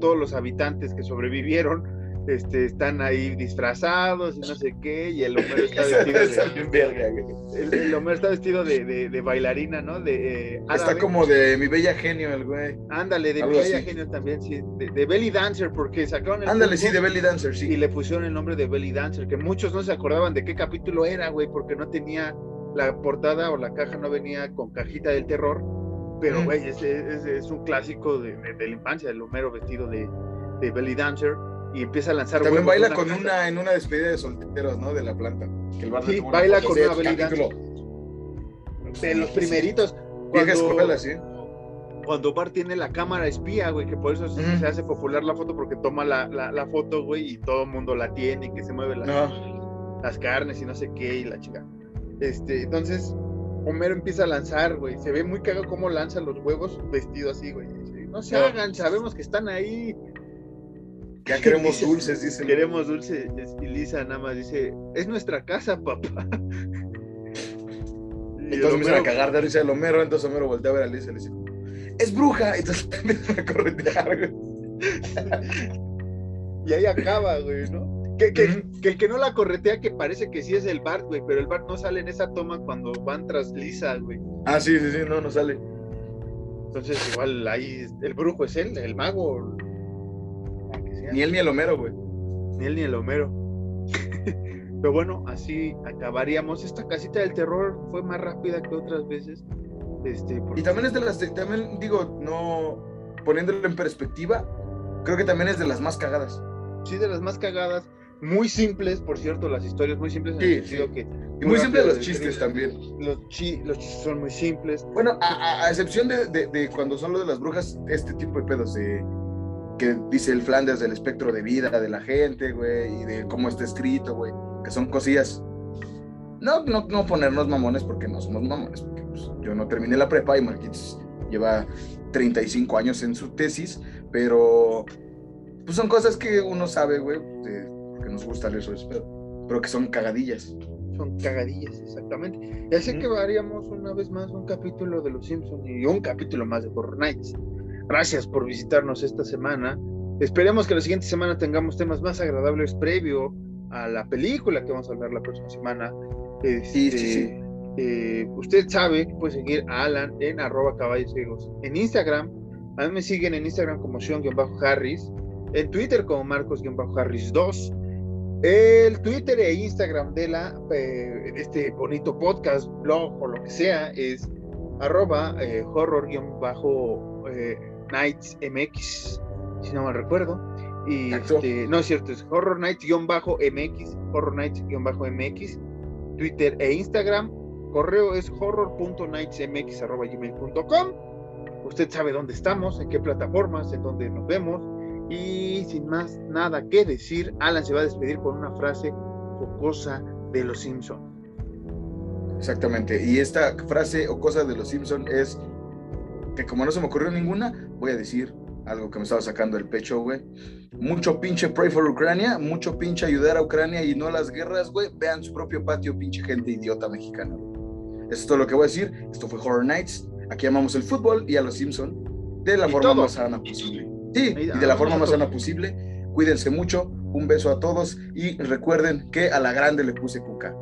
todos los habitantes que sobrevivieron este, están ahí disfrazados y no sé qué, y el Homero <laughs> está vestido de, el, Homero está vestido de, bailarina, ¿no? De, eh, está como de mi bella genio el güey. Ándale, de mi bella genio también, sí, de, Belly Dancer, porque sacaron el Ándale, sí, de Belly Dancer, sí. Y le pusieron el nombre de Belly Dancer, que muchos no se acordaban de qué capítulo era, güey, porque no tenía la portada o la caja no venía con cajita del terror pero, güey, es, es, un clásico de, de, la infancia, el Homero vestido de, de belly dancer y empieza a lanzar También baila con una, en una despedida de solteros, ¿no? De la planta. Que el sí, baila con una belly dancer. De los primeritos. Vieja escuela, sí. Cuando Bart tiene la cámara espía, güey, que por eso se, hace popular la foto, porque toma la, la, la foto, güey, y todo el mundo la tiene, y que se mueve las carnes y no sé qué, y la chica. Este, entonces, Homero empieza a lanzar, güey. Se ve muy cagado cómo lanza los huevos vestido así, güey. No se hagan, sabemos que están ahí. Ya queremos dulces, dice. Queremos dulces. Y Lisa nada más dice, es nuestra casa, papá. Y entonces empiezan a cagar de risa el Homero, entonces Homero voltea a ver a Lisa y le dice, es bruja. Y entonces <laughs> empiezan a corretear, güey. y ahí acaba, güey, ¿no? Que, el que no la corretea, que parece que sí es el Bart, güey, pero el Bart no sale en esa toma cuando van tras Lisa, güey. Ah, sí, sí, sí, no, no sale. Entonces, igual ahí el brujo es él, el mago. Ni él ni el Homero, güey. Ni él ni el Homero. <laughs> pero bueno, así acabaríamos. Esta casita del terror fue más rápida que otras veces. Este, Y también es de las, también digo, no, poniéndolo en perspectiva, creo que también es de las más cagadas. Sí, de las más cagadas muy simples, por cierto, las historias muy simples en el sentido que... Y muy simples los chistes también. Los, chi los chistes son muy simples. Bueno, a, excepción de, de, cuando son los de las brujas, este tipo de pedos de que dice el Flanders del espectro de vida de la gente, güey, y de cómo está escrito, güey, que son cosillas. No, no, no ponernos mamones porque no somos mamones, porque pues, yo no terminé la prepa y Marquitos lleva 35 años en su tesis, pero pues son cosas que uno sabe, güey, nos gusta eso, pero, pero que son cagadillas. Son cagadillas, exactamente. Ya sé que haríamos una vez más un capítulo de Los Simpsons y un capítulo más de Horror Nights. Gracias por visitarnos esta semana. Esperemos que la siguiente semana tengamos temas más agradables previo a la película que vamos a hablar la próxima semana. sí, sí, sí. Este, eh, usted sabe que puede seguir a Alan en arroba caballos ciegos en Instagram. A mí me siguen en Instagram como Sean-Harris, en Twitter como Marcos-Harris2 el Twitter e Instagram de la eh, este bonito podcast, blog o lo que sea es arroba eh, horror-nightsmx, si no mal recuerdo. Y este, no es cierto, es horror nights-mx, horror nights-mx, Twitter e Instagram. Correo es horror.nightsmx.gmail.com. Usted sabe dónde estamos, en qué plataformas, en dónde nos vemos y sin más nada que decir, Alan se va a despedir con una frase o cosa de los Simpson. Exactamente. Y esta frase o cosa de los Simpson es que como no se me ocurrió ninguna, voy a decir algo que me estaba sacando el pecho, güey. Mucho pinche pray for Ucrania, mucho pinche ayudar a Ucrania y no las guerras, güey. Vean su propio patio, pinche gente idiota mexicana. Eso es todo lo que voy a decir. Esto fue Horror Nights. Aquí amamos el fútbol y a los Simpson de la forma más sana posible. Sí, y de la forma más sana posible. Cuídense mucho. Un beso a todos y recuerden que a la grande le puse cuca.